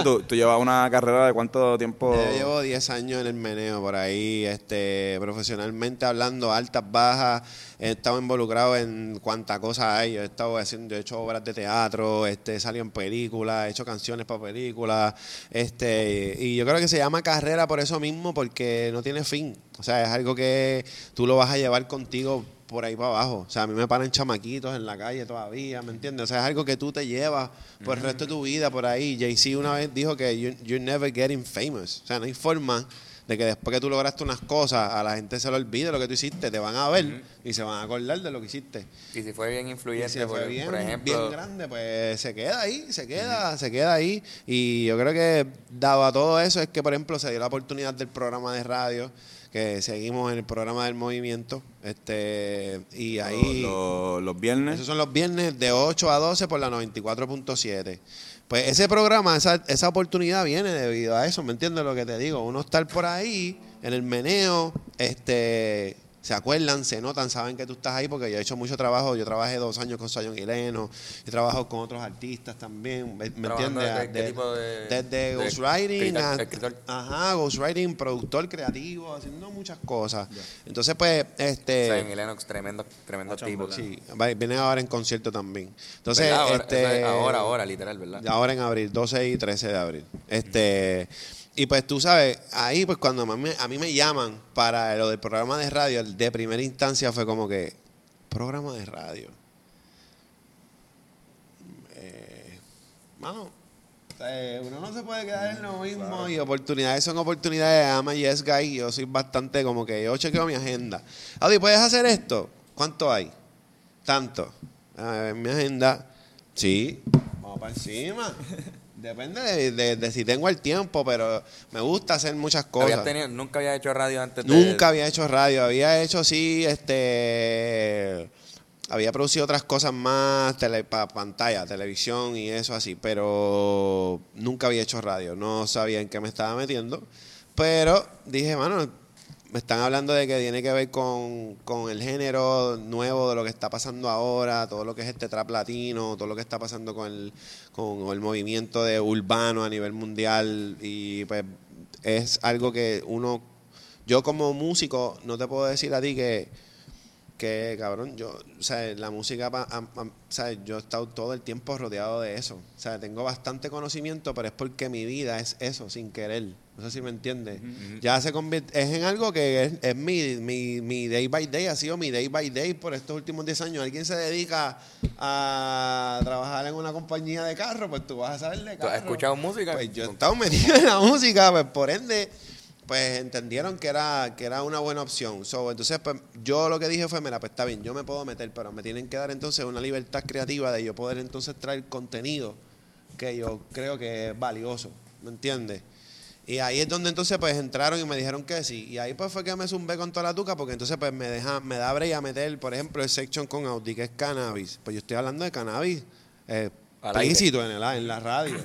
Tú, llevas una carrera de cuánto tiempo. Yo llevo 10 años en el meneo por ahí, este, profesionalmente hablando, altas, bajas. He estado involucrado en cuánta cosa hay. Yo he estado haciendo, he hecho obras de teatro, este, salido en películas, he hecho canciones para películas. Este, y yo creo que se llama carrera por eso mismo, porque no tiene fin. O sea, es algo que tú lo vas a llevar contigo por ahí para abajo. O sea, a mí me paran chamaquitos en la calle todavía, ¿me entiendes? O sea, es algo que tú te llevas por el resto de tu vida por ahí. Jay-Z una vez dijo que you- you're never getting famous. O sea, no hay forma de que después que tú lograste unas cosas, a la gente se le olvide lo que tú hiciste. Te van a ver y se van a acordar de lo que hiciste. Y si fue bien influyente, si por, fue bien, por ejemplo, bien grande, pues se queda ahí, se queda, se queda ahí. Y yo creo que dado a todo eso es que, por ejemplo, se dio la oportunidad del programa de radio, que seguimos en el programa del movimiento, este y ahí... Los, los viernes. Esos son los viernes de 8 a 12 por la 94.7. Pues ese programa, esa, esa oportunidad viene debido a eso, ¿me entiendes lo que te digo? Uno estar por ahí, en el meneo, este se acuerdan, se notan, saben que tú estás ahí porque yo he hecho mucho trabajo. Yo trabajé dos años con Sayon Hileno, he trabajado con otros artistas también, ¿me, entiendes? de- ¿qué tipo de- desde de ghostwriting, escritor- a- ajá, ghostwriting, productor creativo, haciendo muchas cosas. Entonces, pues, este... Y Lennox, tremendo, tremendo tipo. Sí, viene ahora en concierto también. Entonces, ¿Verdad? Ahora, este, ahora, ahora, literal, ¿verdad? ahora en abril, 12 y 13 de abril. Este, y pues tú sabes, ahí pues cuando a mí, a mí me llaman para lo del programa de radio, el de primera instancia fue como que, programa de radio. Eh, mano, eh, uno no se puede quedar en lo mismo y oportunidades son oportunidades. Ama yes guy. Yo soy bastante como que yo chequeo mi agenda. Audi, ¿puedes hacer esto? ¿Cuánto hay? Tanto. A ver, mi agenda. Sí, vamos para encima. (laughs) Depende de, de- de si tengo el tiempo, pero me gusta hacer muchas cosas. tenido- nunca había hecho radio antes de... Nunca había hecho radio, había hecho sí, este, había producido otras cosas más, tele, pa- pantalla, televisión y eso así, pero nunca había hecho radio, no sabía en qué me estaba metiendo, pero dije, mano, me están hablando de que tiene que ver con, con el género nuevo de lo que está pasando ahora, todo lo que es este trap latino, todo lo que está pasando con el, con el movimiento de urbano a nivel mundial. Y pues es algo que uno yo como músico no te puedo decir a ti que, que cabrón, yo, o sea, la música, pa- o sea, yo he estado todo el tiempo rodeado de eso. O sea, tengo bastante conocimiento, pero es porque mi vida es eso, sin querer. No sé si me entiendes. Ya se convierte, es en algo que es, es mi, mi, mi day by day, ha sido mi day by day por estos últimos 10 años. Alguien se dedica a trabajar en una compañía de carro, pues tú vas a saber de ¿Tú carro. has escuchado música? Pues yo he estado metido en la música, pues por ende, pues entendieron que era, que era una buena opción. So, entonces, pues yo lo que dije fue, mira, pues está bien, yo me puedo meter, pero me tienen que dar entonces una libertad creativa de yo poder entonces traer contenido que yo creo que es valioso, ¿me entiendes? Y ahí es donde entonces pues entraron y me dijeron que sí. Y ahí pues fue que me zumbé con toda la tuca porque entonces pues me deja, me da break a meter, por ejemplo, el section con Audi, que es cannabis. Pues yo estoy hablando de cannabis eh, explícito en, el, en la radio.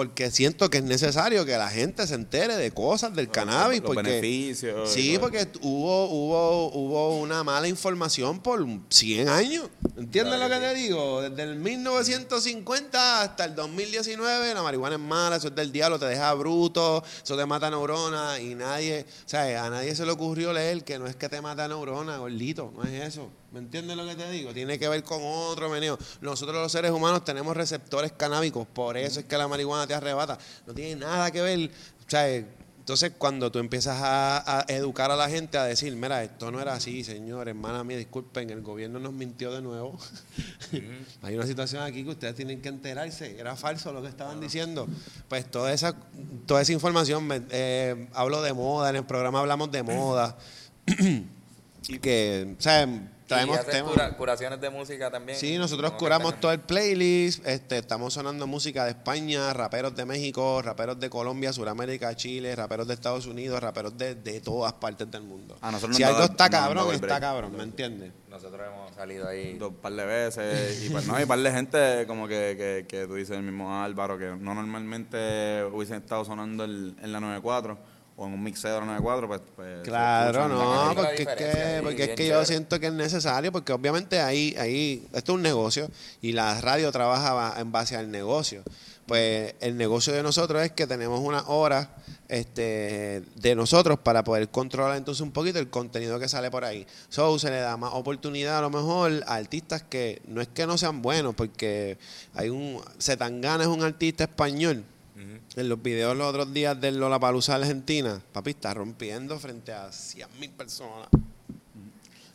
Porque siento que es necesario que la gente se entere de cosas del cannabis. los porque, beneficios Sí, porque hubo, hubo, hubo una mala información por 100 años. ¿Entiendes Claro lo que que te digo? Desde el 1950 hasta el 2019, la marihuana es mala, eso es del diablo, te deja bruto, eso te mata neuronas y nadie, o sea, a nadie se le ocurrió leer que no es que te mata neuronas, gordito, no es eso. ¿Me entiendes lo que te digo? Tiene que ver con otro meneo. Nosotros los seres humanos tenemos receptores canábicos, por eso es que la marihuana te arrebata. No tiene nada que ver, o sea, Entonces, cuando tú empiezas a, a educar a la gente a decir, mira, esto no era así, señor, hermana mía, disculpen, el gobierno nos mintió de nuevo. (laughs) Hay una situación aquí que ustedes tienen que enterarse, era falso lo que estaban diciendo. Pues toda esa, toda esa información, me- eh, hablo de moda, en el programa hablamos de moda. (clears throat) y que, o sea, traemos y haces temas. cura- curaciones de música también. Sí, nosotros curamos todo el playlist, este, estamos sonando música de España, raperos de México, raperos de Colombia, Sudamérica, Chile, raperos de Estados Unidos, raperos de, de todas partes del mundo. A nosotros si nos algo da- está cabrón, está cabrón, ¿me entiendes? Nosotros hemos salido ahí. dos par de veces y pues no hay par de gente como que, que, que tú dices el mismo Álvaro que no normalmente hubiesen estado sonando el- en la 94 o en un la 94 pues, pues Claro, no, porque es que, porque es que yo siento que es necesario, porque obviamente ahí, ahí, esto es un negocio y la radio trabaja ba- en base al negocio. Pues el negocio de nosotros es que tenemos unas horas este, de nosotros para poder controlar entonces un poquito el contenido que sale por ahí. So se le da más oportunidad a lo mejor a artistas que no es que no sean buenos, porque hay un, Zetangana es un artista español. En los videos los otros días del Lollapalooza Argentina, papi, está rompiendo frente a 100.000 personas.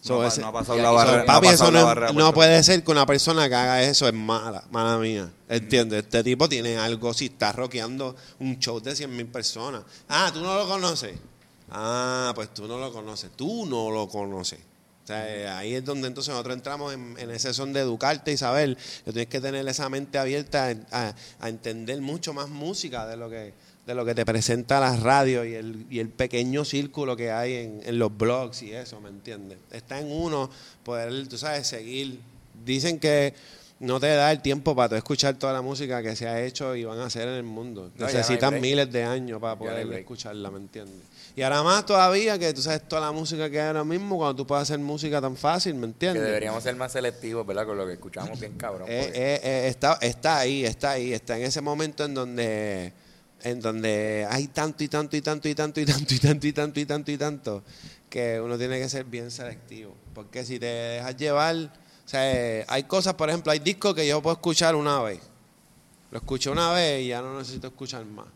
So, No ese- ha pasado la barrera. eso barrera puede ser que una persona que haga eso es mala, mala mía. ¿Entiendes? Este tipo tiene algo, si está rockeando un show de 100.000 personas. Ah, tú no lo conoces. Ah, pues tú no lo conoces. Tú no lo conoces. O sea, eh, ahí es donde entonces nosotros entramos en, en ese son de educarte y saber que tienes que tener esa mente abierta a, a entender mucho más música de lo que de lo que te presenta la radio y el, y el pequeño círculo que hay en, en los blogs y eso, ¿me entiendes? Está en uno poder, tú sabes, seguir. Dicen que no te da el tiempo para tú escuchar toda la música que se ha hecho y van a hacer en el mundo. No, ya no miles de años para poder escucharla, ¿me entiendes? Y ahora más todavía que tú sabes toda la música que hay ahora mismo, cuando tú puedes hacer música tan fácil, ¿me Que entiendes? deberíamos ser más selectivos, ¿verdad? Con lo que escuchamos bien cabrón. Eh, eh, eh, está, está ahí, está ahí, está en ese momento en donde en donde hay tanto y tanto y tanto y tanto y tanto y tanto y tanto y tanto y tanto que uno tiene que ser bien selectivo. Porque si te dejas llevar, o sea, hay cosas, por ejemplo, hay discos que yo puedo escuchar una vez. Lo escuché una vez y ya no necesito escuchar más.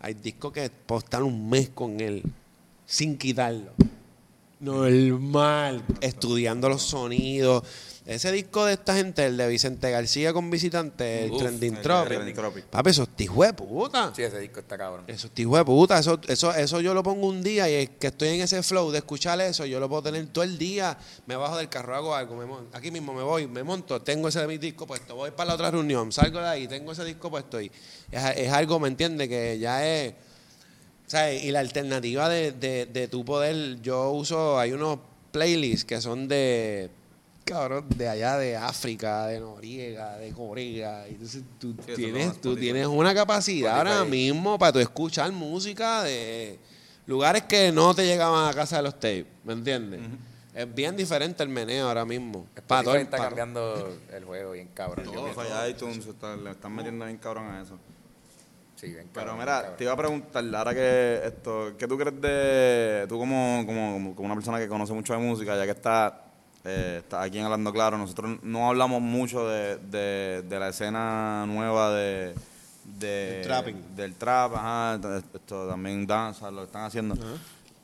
Hay discos que puedo estar un mes con él sin quitarlo. Normal. Estudiando los sonidos. Ese disco de esta gente, el de Vicente García con visitante, el Uf, Trending el Tropic. Trending Tropic. Papi, esos tijos de puta. Sí, ese disco está cabrón. Esos tijos de puta. Eso, eso, eso yo lo pongo un día y es que estoy en ese flow de escuchar eso, yo lo puedo tener todo el día. Me bajo del carro, hago algo. me aquí mismo me voy, me monto, tengo ese mi disco puesto. Voy para la otra reunión, salgo de ahí, tengo ese disco puesto. Y es, es algo, ¿me entiendes? Que ya es. ¿Sabes? Y la alternativa de, de, de tu poder, yo uso, hay unos playlists que son de, cabrón, de allá de África, de Noriega, de Corea. Y Entonces tú tienes, tú Spotify. tienes una capacidad ahora Spotify. mismo para tú escuchar música de lugares que no te llegaban a casa de los tapes, ¿me entiendes? Es bien diferente el meneo ahora mismo. Para todo Spotify el- está para- cambiando el juego bien cabrón. Yo Todo iTunes, está- le están metiendo bien cabrón a eso. Sí, bien Pero cabrón, bien mira, cabrón. te iba a preguntar, ahora que esto, ¿qué tú crees de, tú como, como, como- como una persona que conoce mucho de música, ya que está, eh, está aquí en Hablando Claro, nosotros no hablamos mucho de, de, de la escena nueva de... de Del trapping. Del trap, ajá, esto también danza, lo están haciendo.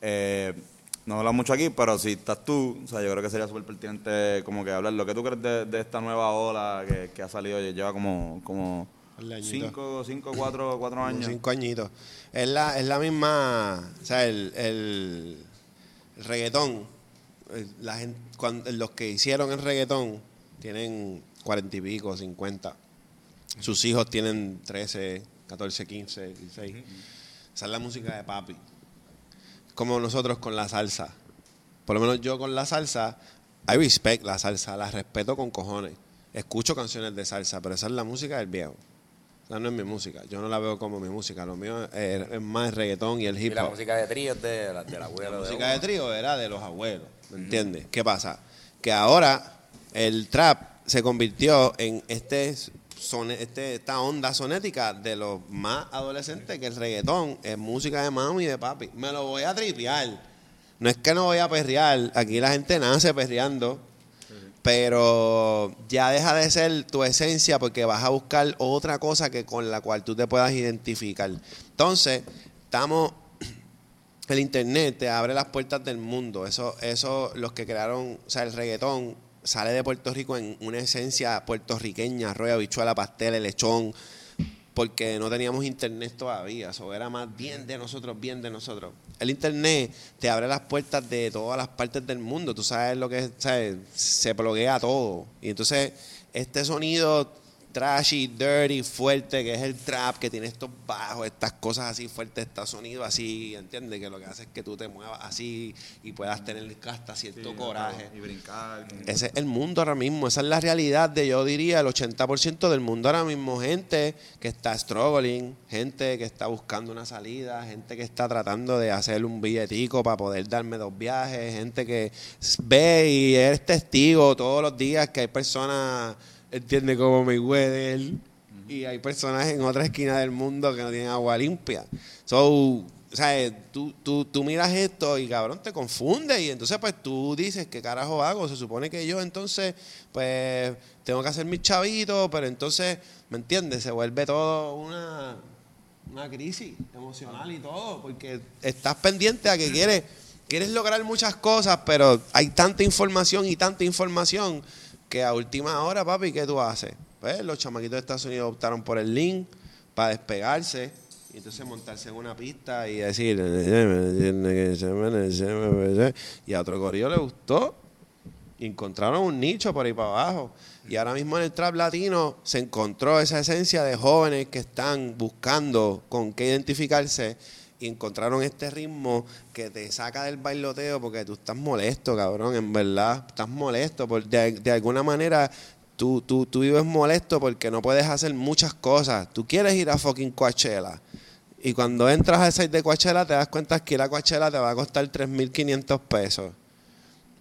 Eh, no hablamos mucho aquí, pero si estás tú, o sea, yo creo que sería súper pertinente como que hablar. Lo que tú crees de, de esta nueva ola que, que ha salido, lleva como, como cinco, cinco, cuatro, cuatro Como años. Cinco añitos. Es la, es la misma, o sea, el, el, el reggaetón. eh, La gente, cuando, los que hicieron el reggaetón tienen cuarenta y pico, cincuenta. Sus hijos tienen 13, 14, 15, 16. Esa es la música de papi. Como nosotros con la salsa. Por lo menos yo con la salsa, I respect la salsa, la respeto con cojones. Escucho canciones de salsa, pero esa es la música del viejo. Esa no es mi música. Yo no la veo como mi música. Lo mío es, es más el reggaetón y el Y hip la hop. música de trío es de la, del La abuelo de música de trío era de los abuelos, ¿me entiendes? ¿Qué pasa? Que ahora el trap se convirtió en este, sone- este esta onda sonética de los más adolescentes que el reggaetón es música de mami y de papi. Me lo voy a tripear. No es que no voy a perrear, aquí la gente nace perreando, pero ya deja de ser tu esencia porque vas a buscar otra cosa que con la cual tú te puedas identificar. Entonces, estamos el internet te abre las puertas del mundo. Eso, eso, los que crearon, o sea, el reggaetón sale de Puerto Rico en una esencia puertorriqueña, arroz, habichuela, pastel, lechón, porque no teníamos internet todavía. Eso era más bien de nosotros, bien de nosotros. El internet te abre las puertas de todas las partes del mundo. Tú sabes lo que es, ¿sabes? se bloquea todo. Y entonces, este sonido trashy, dirty, fuerte, que es el trap, que tiene estos bajos, estas cosas así fuertes, este sonido así, ¿entiendes? Que lo que hace es que tú te muevas así y puedas tener hasta cierto coraje. Y brincar. Ese es el mundo ahora mismo, esa es la realidad de, yo diría, el 80% del mundo ahora mismo. Gente que está struggling, gente que está buscando una salida, gente que está tratando de hacer un billetico para poder darme dos viajes, gente que ve y es testigo todos los días que hay personas, entiende, como Mayweather, y hay personas en otra esquina del mundo que no tienen agua limpia. So, o sea, tú, tú, tú miras esto y cabrón te confunde y entonces pues tú dices, ¿qué carajo hago? Se supone que yo entonces pues tengo que hacer mis chavitos, pero entonces, ¿me entiendes? Se vuelve todo una, una crisis emocional y todo, porque estás pendiente a que quieres, quieres lograr muchas cosas, pero hay tanta información y tanta información a última hora, papi, ¿qué tú haces? Pues los chamaquitos de Estados Unidos optaron por el link para despegarse y entonces montarse en una pista y decir y a otro corillo le gustó y encontraron un nicho por ahí para abajo y ahora mismo en el trap latino se encontró esa esencia de jóvenes que están buscando con qué identificarse y encontraron este ritmo que te saca del bailoteo porque tú estás molesto, cabrón, en verdad, estás molesto, de, alguna manera tú, tú, tú vives molesto porque no puedes hacer muchas cosas, tú quieres ir a fucking Coachella y cuando entras al site de Coachella te das cuenta que ir a Coachella te va a costar 3.500 pesos.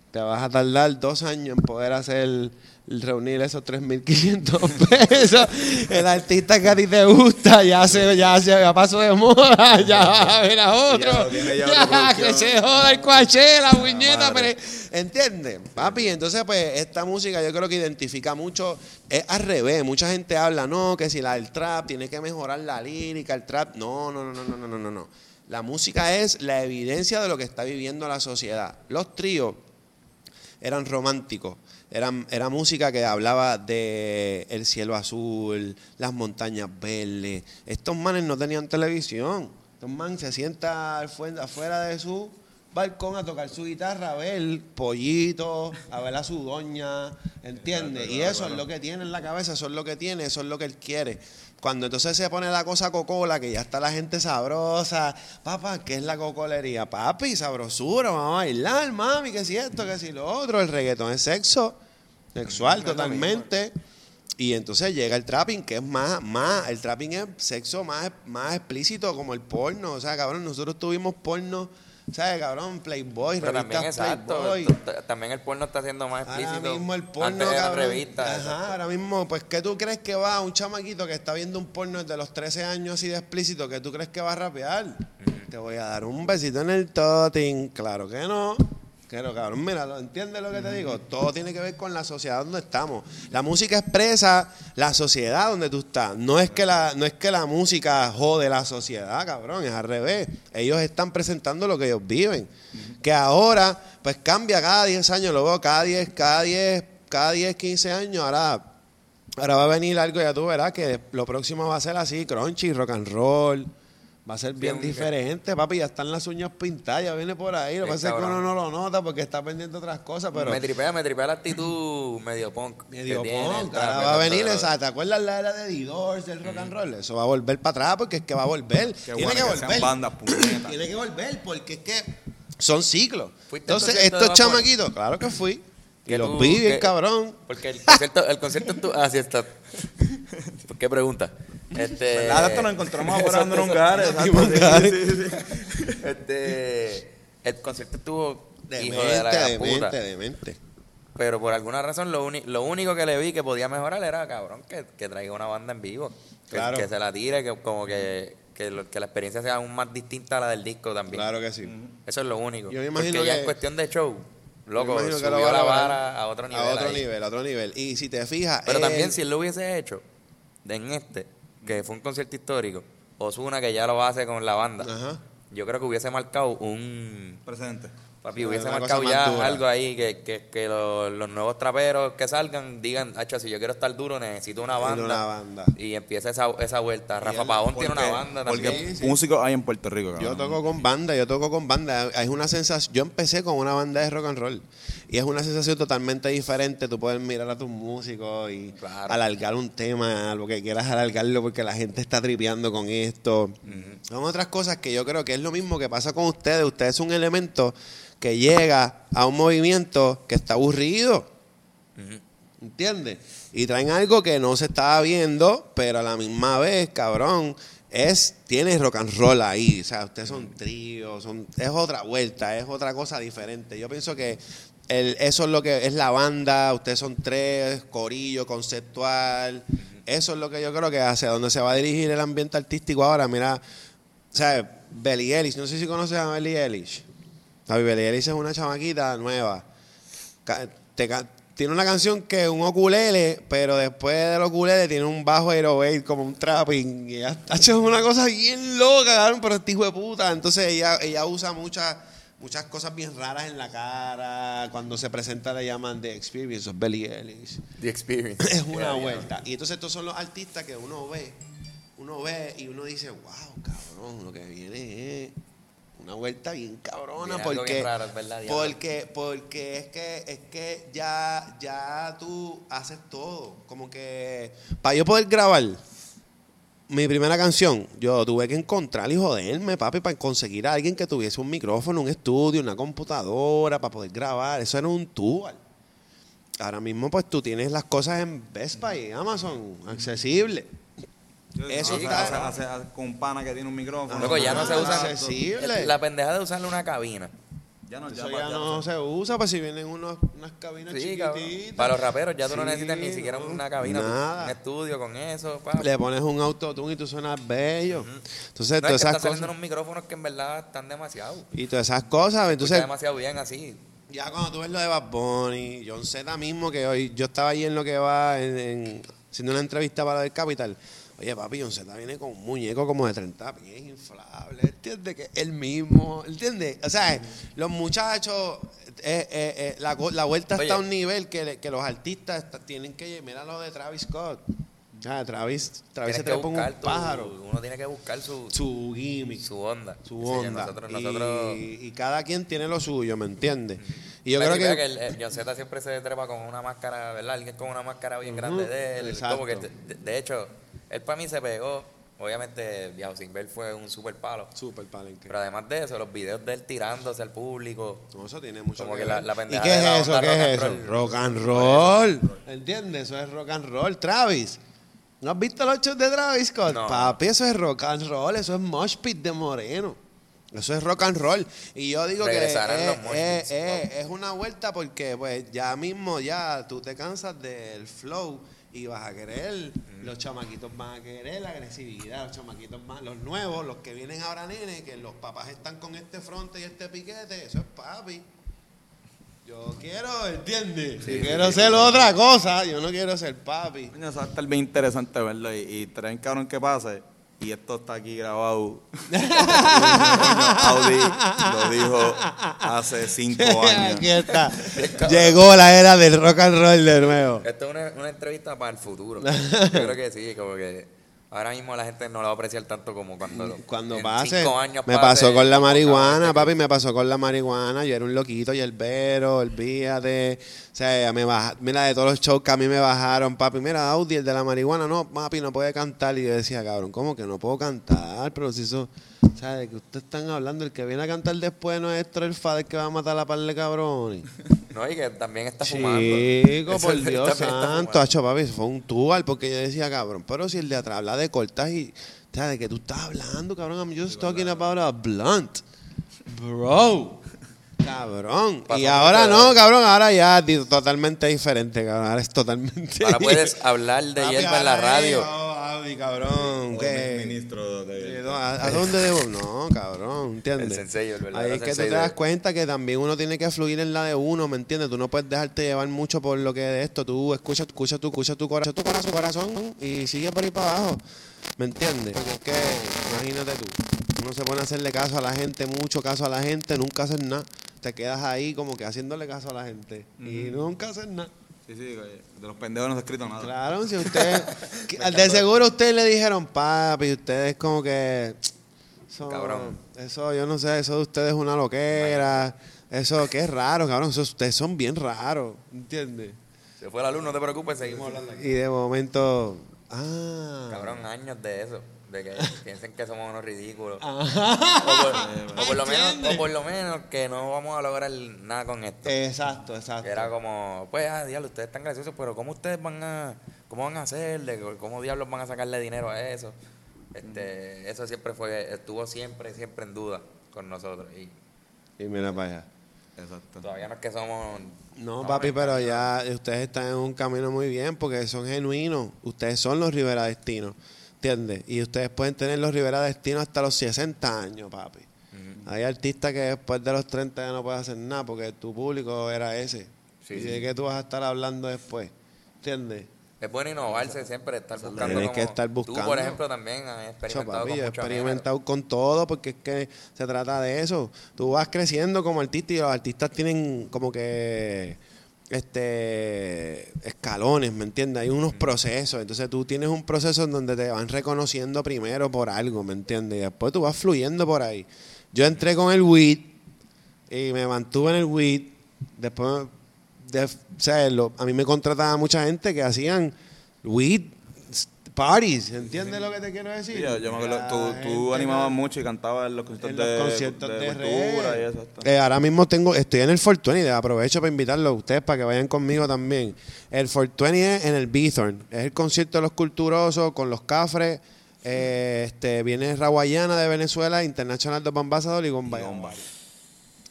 Te vas a tardar dos años en poder hacer reunir esos 3.500 (laughs) pesos. El artista que a ti te gusta ya se ya, se, ya pasó de moda, (laughs) ya va a ver a otro. (laughs) Ya que se joda el Coachella, puñeta, madre. pero ¿entiendes? Papi, entonces pues esta música yo creo que identifica mucho, es al revés, mucha gente habla, no, que si la del trap tiene que mejorar la lírica, el trap, no, no, no, no, no, no, no, no. La música es la evidencia de lo que está viviendo la sociedad. Los tríos eran románticos. Eran, era música que hablaba de el cielo azul, las montañas verdes. Estos manes no tenían televisión. Estos manes se sientan afuera de su balcón a tocar su guitarra, a ver pollito, a ver a su doña, ¿entiendes? Y eso es lo que tiene en la cabeza, eso es lo que tiene, eso es lo que él quiere. Cuando entonces se pone la cosa cocola, que ya está la gente sabrosa, papá, ¿qué es la cocolería? Papi, sabrosura, vamos a bailar, mami, que si esto, que si lo otro, el reggaetón es sexo, sexual totalmente. Y entonces llega el trapping, que es más, más, el trapping es sexo más, más explícito como el porno. O sea, cabrón, nosotros tuvimos porno, ¿sabes, cabrón? Playboy, Pero también, revistas exacto, Playboy. también el porno está siendo más Ahora explícito. mismo el porno, cabrón, revistas. Ajá, ahora mismo, pues, ¿qué tú crees que va un chamaquito que está viendo un porno desde los 13 años así de explícito? ¿Qué tú crees que va a rapear? Te voy a dar un besito en el toting. Claro que no. Pero cabrón, mira, ¿lo- ¿entiendes lo que te digo? Todo tiene que ver con la sociedad donde estamos. La música expresa la sociedad donde tú estás. No es que la, no es que la música jode la sociedad, cabrón, es al revés. Ellos están presentando lo que ellos viven. Que ahora, pues cambia cada 10 años, lo veo cada 10, cada 10, cada 10, 15 años, ahora Ahora va a venir algo, ya tú verás que lo próximo va a ser así, crunchy, rock and roll. Va a ser bien diferente, papi. Ya están las uñas pintadas, ya viene por ahí. Lo que pasa es que uno no lo nota porque está pendiente otras cosas, pero me tripea, me tripea la actitud medio punk. medio tiene punk. va a venir esa. ¿Te acuerdas la era de The Doors, del rock and roll? Eso va a volver para atrás porque es que va a volver. Qué Tiene bueno que que volver. sean bandas. Tiene que volver porque es que son ciclos. ¿Fuiste al Entonces, estos chamaquitos, claro que fui. Y Que los tú- vi bien cabrón. Porque el concierto, el concierto tú. Ah, sí está. ¿Por qué pregunta? Este. ¿Verdad? Esto nos encontramos afuera dando un. Este. El concierto estuvo. hijo de Demente, la gran puta. demente, demente. Pero por alguna razón, lo, uni- lo único que le vi que podía mejorar era, cabrón, que, que traiga una banda en vivo. Que, Claro. que se la tire, que como que, que, lo- que la experiencia sea aún más distinta a la del disco también. Claro que sí. Eso es lo único. Yo me imagino Porque ya que- en cuestión de show, loco, imagino que lo subió va a la vara a otro nivel. A otro ahí. nivel, a otro nivel. Y si te fijas. Pero él- también si él lo hubiese hecho de en este, que fue un concierto histórico, Osuna que ya lo hace con la banda, Ajá. yo creo que hubiese marcado un... Presente. Papi, Sí, hubiese marcado ya algo ahí que, que, que los, los nuevos traperos que salgan digan, hacho, si yo quiero estar duro necesito una banda. una banda. Y empieza esa, esa vuelta. Rafa él- Pavón tiene Porque- una banda Porque también. Sí, sí. músicos hay en Puerto Rico, cabrón. Yo toco con banda, yo toco con banda. Es una sensación. Yo empecé con una banda de rock and roll. Y es una sensación totalmente diferente. Tú puedes mirar a tus músicos y Claro. alargar un tema, lo que quieras alargarlo porque la gente está tripeando con esto. Son otras cosas que yo creo que es lo mismo que pasa con ustedes. Ustedes son un elemento que llega a un movimiento que está aburrido. ¿Entiendes? Y traen algo que no se estaba viendo, pero a la misma vez, cabrón, es tiene rock and roll ahí. O sea, ustedes son tríos, son, es otra vuelta, es otra cosa diferente. Yo pienso que el, eso es lo que es la banda, ustedes son tres, corillo, conceptual. Eso es lo que yo creo que hacia donde se va a dirigir el ambiente artístico ahora. Mira, o sea, Belly Eilish, no sé si conoces a Belly Eilish. La Eilish es una chamaquita nueva. Te tiene una canción que es un ukulele, pero después del ukulele tiene un bajo 808 como un trapping. Y ella (laughs) ha hecho una cosa bien loca, pero este hijo de puta. Entonces ella, ella usa muchas muchas cosas bien raras en la cara. Cuando se presenta le llaman The Experience of Belly Eilish. The Experience. (laughs) Es una vuelta. Y entonces estos son los artistas que uno ve, uno ve y uno dice, wow, cabrón, lo que viene es una vuelta bien cabrona porque bien raro, verdad, porque porque es que es que ya ya tú haces todo, como que para yo poder grabar mi primera canción, yo tuve que encontrar y joderme, papi, para conseguir a alguien que tuviese un micrófono, un estudio, una computadora para poder grabar. Eso era un tour. Ahora mismo, pues tú tienes las cosas en Best Buy, Amazon, accesible. Eso Hace- está- hace- hace- con pana que tiene un micrófono. Loco, ya no se usa. Accesible. La pendeja de usarle una cabina. Ya no, Eso ya, ya ya no se usa, pues si vienen unos, unas cabinas Sí, cabrón. chiquititas. Para los raperos ya tú no necesitas ni siquiera no, una cabina, nada. un estudio con eso. pa. Le pones un autotune y tú suenas bello. Entonces, No, todas es que esas cosas. unos micrófonos que en verdad están demasiado. Y todas esas cosas. Escucha Entonces, demasiado bien así. ya cuando tú ves lo de Bad Bunny, John Z mismo, que hoy yo estaba ahí en lo que va, en, en- haciendo una entrevista para el Capital. Oye, papi, John Z viene con un muñeco como de 30 pies inflable. ¿Entiendes? Que el mismo. ¿Entiendes? O sea, los muchachos, eh, eh, eh, la, la vuelta está a un nivel que, que los artistas tienen que. Mira lo de Travis Scott. Ya, Travis, Travis se que en buscar un tu- pájaro. Uno tiene que buscar su, Su gimmick su onda. su Sí, onda. nosotros, y, nosotros, y cada quien tiene lo suyo, ¿me entiendes? Y yo creo idea que, el, el John Z siempre se trepa con una máscara, ¿verdad? Alguien con una máscara bien grande de él. exacto. Como que, de, de hecho, él para mí se pegó. Obviamente, Viajo Sin Ver fue un super palo. Super palenque. Pero además de eso, los videos de él tirándose al público. No, eso tiene mucho Como que que la- la ¿Y pendeja qué de es la eso? ¿Qué rock es and eso? roll. Rock and roll. ¿Entiendes? Eso es rock and roll, Travis. ¿No has visto los shows de Travis Scott? No. Papi, eso es rock and roll, eso es mosh pit de Moreno. Eso es rock and roll. Y yo digo que es, es- es- es una vuelta porque pues ya mismo ya tú te cansas del flow y vas a querer, los chamaquitos van a querer la agresividad, los chamaquitos van, los nuevos, los que vienen ahora nene, que los papás están con este fronte y este piquete, eso es papi. Yo quiero, ¿entiendes? yo quiero ser otra cosa, yo no quiero ser papi. Coño, eso va a estar bien interesante verlo y, y traen cabrón que pase. Y esto está aquí grabado. (laughs) Audi lo dijo hace cinco (laughs) años. Aquí está. Llegó la era del rock and roll de nuevo. Esto es una, una entrevista para el futuro. (laughs) Yo creo que sí, como que ahora mismo la gente no lo va a apreciar tanto como cuando lo- Cuando pase, cinco años me pase, pasó con la marihuana, papi, me pasó con la marihuana. Yo era un loquito y el vero, olvídate. O sea, me baja, mira, de todos los shows que a mí me bajaron, papi, mira, Audi, el de la marihuana, no, papi, no puede cantar. Y yo decía, cabrón, ¿cómo que no puedo cantar? Pero si eso, o sea, de que ustedes están hablando, el que viene a cantar después no es el que va a matar a la par de cabrones. (laughs) No, y que también está fumando. Chico, (laughs) por Dios también está santo, fumando. hacho, papi, fue un tual, porque yo decía, cabrón, pero si el de atrás habla de cortas y, o sea, de que tú estás hablando, cabrón, I'm just talking about a blunt, bro, cabrón, (laughs) y ahora no, cabrón, ahora ya di- totalmente diferente, cabrón, ahora es totalmente Ahora puedes (laughs) hablar de Papi, hierba en la ahora, radio. oh, cabrón, ministro de... ¿a, a dónde debo? No, cabrón, ¿entiendes? El sensei, el verdadero Ahí es que tú te das cuenta que también uno tiene que fluir en la de uno, ¿me entiendes? Tú no puedes dejarte llevar mucho por lo que de esto. Tú escucha, escucha, tu, escucha tu corazón, tu corazón, corazón y sigue por ahí para abajo, ¿me entiendes? Porque es que, imagínate tú, uno se pone a hacerle caso a la gente, mucho caso a la gente, nunca haces nada. Te quedas ahí como que haciéndole caso a la gente y nunca haces nada. Sí, sí, de los pendejos no se ha escrito nada. Claro, si ustedes, (laughs) de seguro ustedes le dijeron, papi, ustedes como que, son- Cabrón. eso yo no sé, eso de ustedes es una loquera, eso que es raro, cabrón, eso ustedes son bien raros, ¿entiendes? Se fue la luz, no te preocupes, seguimos hablando aquí. Y de momento, ah, Cabrón, años de eso. De que (laughs) piensen que somos unos ridículos. Ah. O por, o (laughs) por lo menos, o por lo menos que no vamos a lograr nada con esto. exacto, exacto. Que era como, pues, ah, diablo, ustedes están graciosos, pero ¿cómo ustedes van a, cómo van a hacerle? ¿Cómo diablos van a sacarle dinero a eso? Este, eso siempre fue, estuvo siempre, siempre en duda con nosotros. Y Y mira para allá. Exacto. todavía no es que somos... No, papi, pero ya ustedes están en un camino muy bien porque son genuinos. Ustedes son los Rivera Destinos, ¿entiendes? Y ustedes pueden tener los Rivera Destinos hasta los 60 años, papi. Hay artistas que después de los 30 ya no pueden hacer nada porque tu público era ese. Sí, ¿Y sí. de qué tú vas a estar hablando después? ¿Entiendes? Es bueno innovarse siempre, estar buscando Tienes que estar Tú, buscando. por ejemplo, también has experimentado papi, con experimentado con todo porque es que se trata de eso. Tú vas creciendo como artista y los artistas tienen como que este escalones, ¿me entiendes? Hay unos procesos. Entonces tú tienes un proceso en donde te van reconociendo primero por algo, ¿me entiendes? Y después tú vas fluyendo por ahí. Yo entré con el weed y me mantuve en el weed. Después, a mí me contrataba mucha gente que hacían weed parties, ¿entiendes lo que te quiero decir? Sí, yo, yo me acuerdo, tú, tú animabas mucho y cantabas en los conciertos en los de, conciertos de, de cultura y eso. Eh, ahora mismo tengo, estoy en el 420, aprovecho para invitarlos a ustedes para que vayan conmigo también. El 420 es en el Bithorn, es el concierto de los culturosos con los cafres. eh, este Viene Raguayana de Venezuela, International Dub Ambassador y Gombay.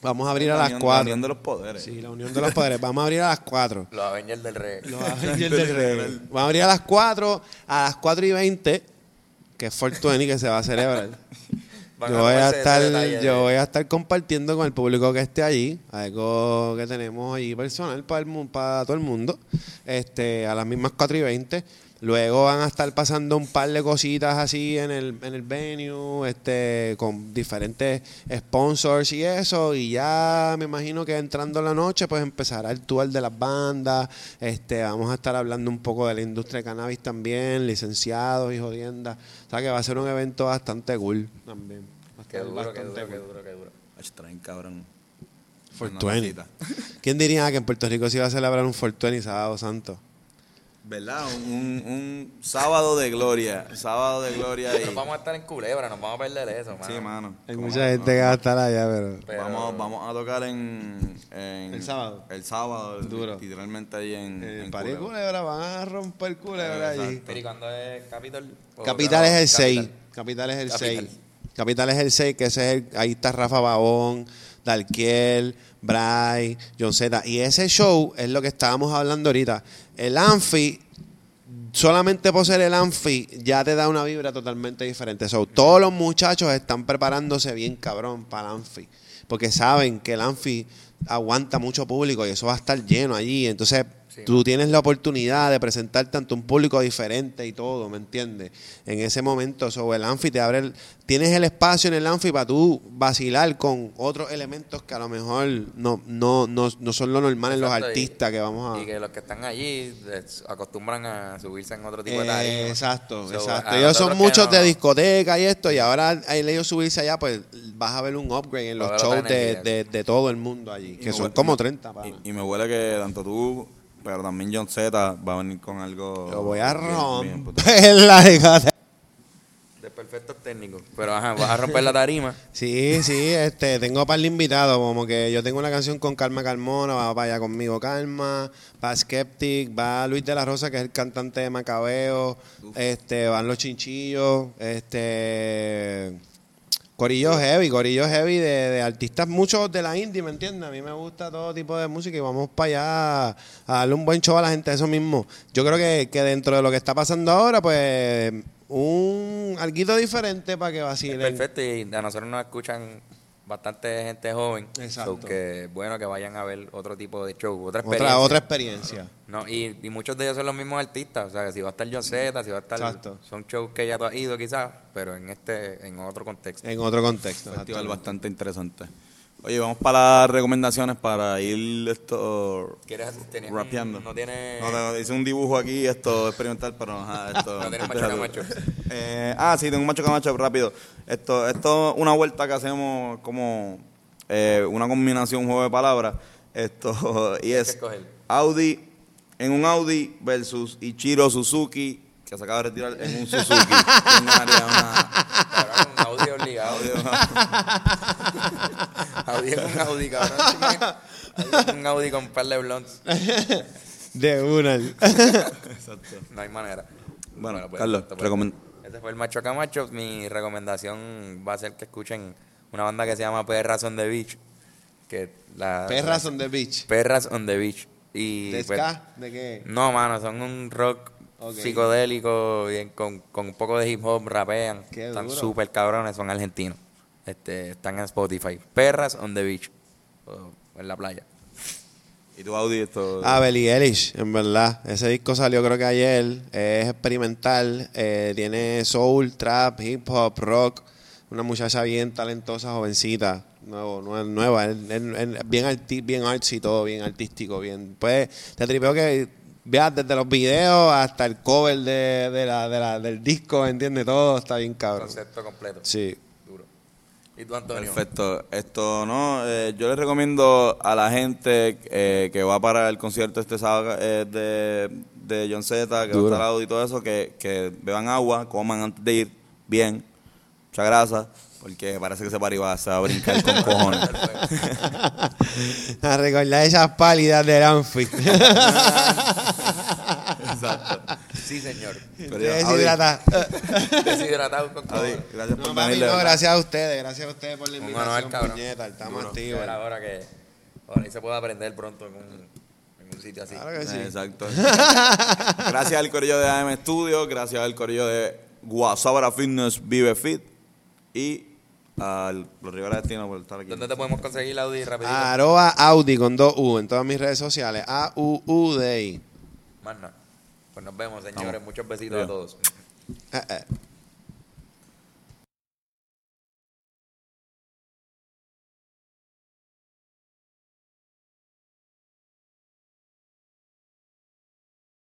Vamos a abrir a La las unión- la 4. unión de los poderes. Sí, la unión de los poderes. Vamos a abrir a las 4. (laughs) Los Avengers del Rey. Los Avengers del Reggae. Vamos a abrir a las 4, a las 4 y 20, que es 420 que se va a celebrar. (laughs) Yo voy a estar, detalle yo voy a estar compartiendo con el público que esté allí, algo que tenemos ahí personal para, el, para todo el mundo, este, a las mismas 4 y 20. Luego van a estar pasando un par de cositas así en el, en el venue, este, con diferentes sponsors y eso, y ya me imagino que entrando la noche, pues empezará el tour de las bandas, este, vamos a estar hablando un poco de la industria de cannabis también, licenciados y jodiendas. O sea que va a ser un evento bastante cool también. Qué duro, qué bastante duro, qué cool. duro, qué duro. Ach, traen, cabrón. 420. Una ¿Quién diría que en Puerto Rico se iba a celebrar un 420 sábado santo? ¿Verdad? Un, un, un sábado de gloria. Sábado de gloria y... Pero vamos a estar en Culebra, nos vamos a perder eso, mano. Sí, mano. Hay ¿Cómo mucha no? gente que va a estar allá, pero... Pero- Vamos, vamos a tocar en, en- El sábado. El sábado, Duro. literalmente ahí en, En en París Culebra. Culebra van a romper Culebra allí. Exacto. Pero ¿y cuándo es Capital? Capital es el 6. Capital. Capital es el Capital. 6. Capital es el 6, que ese es el, ahí está Rafa Babón, Dalquiel, Bray, John Z. Y ese show es lo que estábamos hablando ahorita. El Anfi, solamente por ser el Anfi, ya te da una vibra totalmente diferente. So, todos los muchachos están preparándose bien cabrón para el Anfi. Porque saben que el Anfi aguanta mucho público y eso va a estar lleno allí. Entonces, Sí. tú tienes la oportunidad de presentarte ante un público diferente y todo, ¿me entiendes? En ese momento, sobre el Anfi te abre el- tienes el espacio en el Anfi para tú vacilar con otros elementos que a lo mejor no, no, no, no son lo normal en los y- artistas que vamos a... Y que los que están allí les acostumbran a subirse en otro tipo de Eh, exacto, So, exacto. Ellos son muchos no- de discoteca y esto, y ahora al ellos subirse allá, pues vas a ver un upgrade en los shows de, de, de todo el mundo allí, Y que son huele- como me- 30. pana. Y, y me huele que tanto tú, pero también John Z va a venir con algo. Yo voy a romper la (laughs) discoteca. De perfectos técnicos. Pero ajá, vas a romper la tarima. (laughs) Sí, sí, este, tengo para el invitado, como que yo tengo una canción con Calma Carmona, va para allá conmigo Calma, va Skeptic, va Luis de la Rosa, que es el cantante de Macabeo, este, van los chinchillos, este Corillo Heavy, Corillo Heavy de, de artistas muchos de la indie, ¿me entiendes? A mí me gusta todo tipo de música y vamos para allá a darle un buen show a la gente, eso mismo. Yo creo que, que dentro de lo que está pasando ahora, pues un alguito diferente para que vacilen. perfecto y a nosotros nos escuchan bastante gente joven. Exacto. So que bueno que vayan a ver otro tipo de show, otra experiencia. otra experiencia. No, y, y muchos de ellos son los mismos artistas. O sea, que si va a estar John Z, si va a estar. Exacto. Son shows que ya tú has ido quizás, pero en este en otro contexto. En otro contexto. Festival bastante interesante. Oye, vamos para las recomendaciones para ir esto rapeando. No tiene. No, hice un dibujo aquí, esto experimental, pero ajá, (laughs) esto. No tienes macho camacho. Eh, ah, sí, tengo un macho camacho rápido. Esto, esto, una vuelta que hacemos como eh, una combinación, un juego de palabras. Esto, (laughs) y es. Audi, en un Audi versus Ichiro Suzuki, que se acaba de retirar en un Suzuki. (laughs) ¿Quién ganaría una- Un. Audi es un Audi, cabrón. Audi es un Audi con un par de blondes. De una. No hay manera. Bueno, pues, Carlos, esto fue- recomend- Ese fue el Macho Camacho. Mi recomendación va a ser que escuchen una banda que se llama Perras on the Beach. Que la, Perras on the beach. Perras on the Beach. Y, ¿De pues, ska? ¿De qué? no, mano, son un rock Ok. psicodélico bien, con, con un poco de hip hop, rapean. Qué están súper cabrones, son argentinos. Este, están en Spotify. Perras on the Beach. o en la playa. ¿Y tu Audi esto? Ah, Billie Eilish, en verdad. Ese disco salió creo que ayer. Es experimental. eh, tiene soul, trap, hip hop, rock. Una muchacha bien talentosa, jovencita. Nuevo, nue- nueva. bien, arti bien artsy todo, bien artístico. bien Pues te tripeo que veas desde los videos hasta el cover de, de la, de la- del disco, ¿entiendes? Todo está bien cabrón. Concepto completo. Sí. Duro. ¿Y tú, Antonio? Perfecto. Esto, ¿no? Eh, yo les recomiendo a la gente eh, que va para el concierto este sábado eh, de, de John Z, que Duro. va a estar y todo eso, que, que beban agua, coman antes de ir bien, mucha grasa, porque parece que ese va a brincar con cojones. A recordar esas pálidas del Anfi. Exacto. Sí, señor. Pero Te ya, deshidrata. Deshidratado con Audi, cojones. gracias por No, venir. no, gracias a ustedes, gracias a ustedes por la invitación, cabrón. puñeta, estamos activos. Ya era hora que y se pueda aprender pronto en un, en un sitio así. Claro que sí. Exacto. (laughs) gracias al corillo de AM Studio, gracias al corillo de Guasabara Fitness Vive Fit y a los Rivera Destino por estar aquí. ¿Dónde te podemos conseguir Audi rapidito? Arroba Audi con dos U en todas mis redes sociales. A-U-U-D-I. Más nada. Pues nos vemos, señores. Vamos. Muchos besitos Bien. a todos. Eh, eh.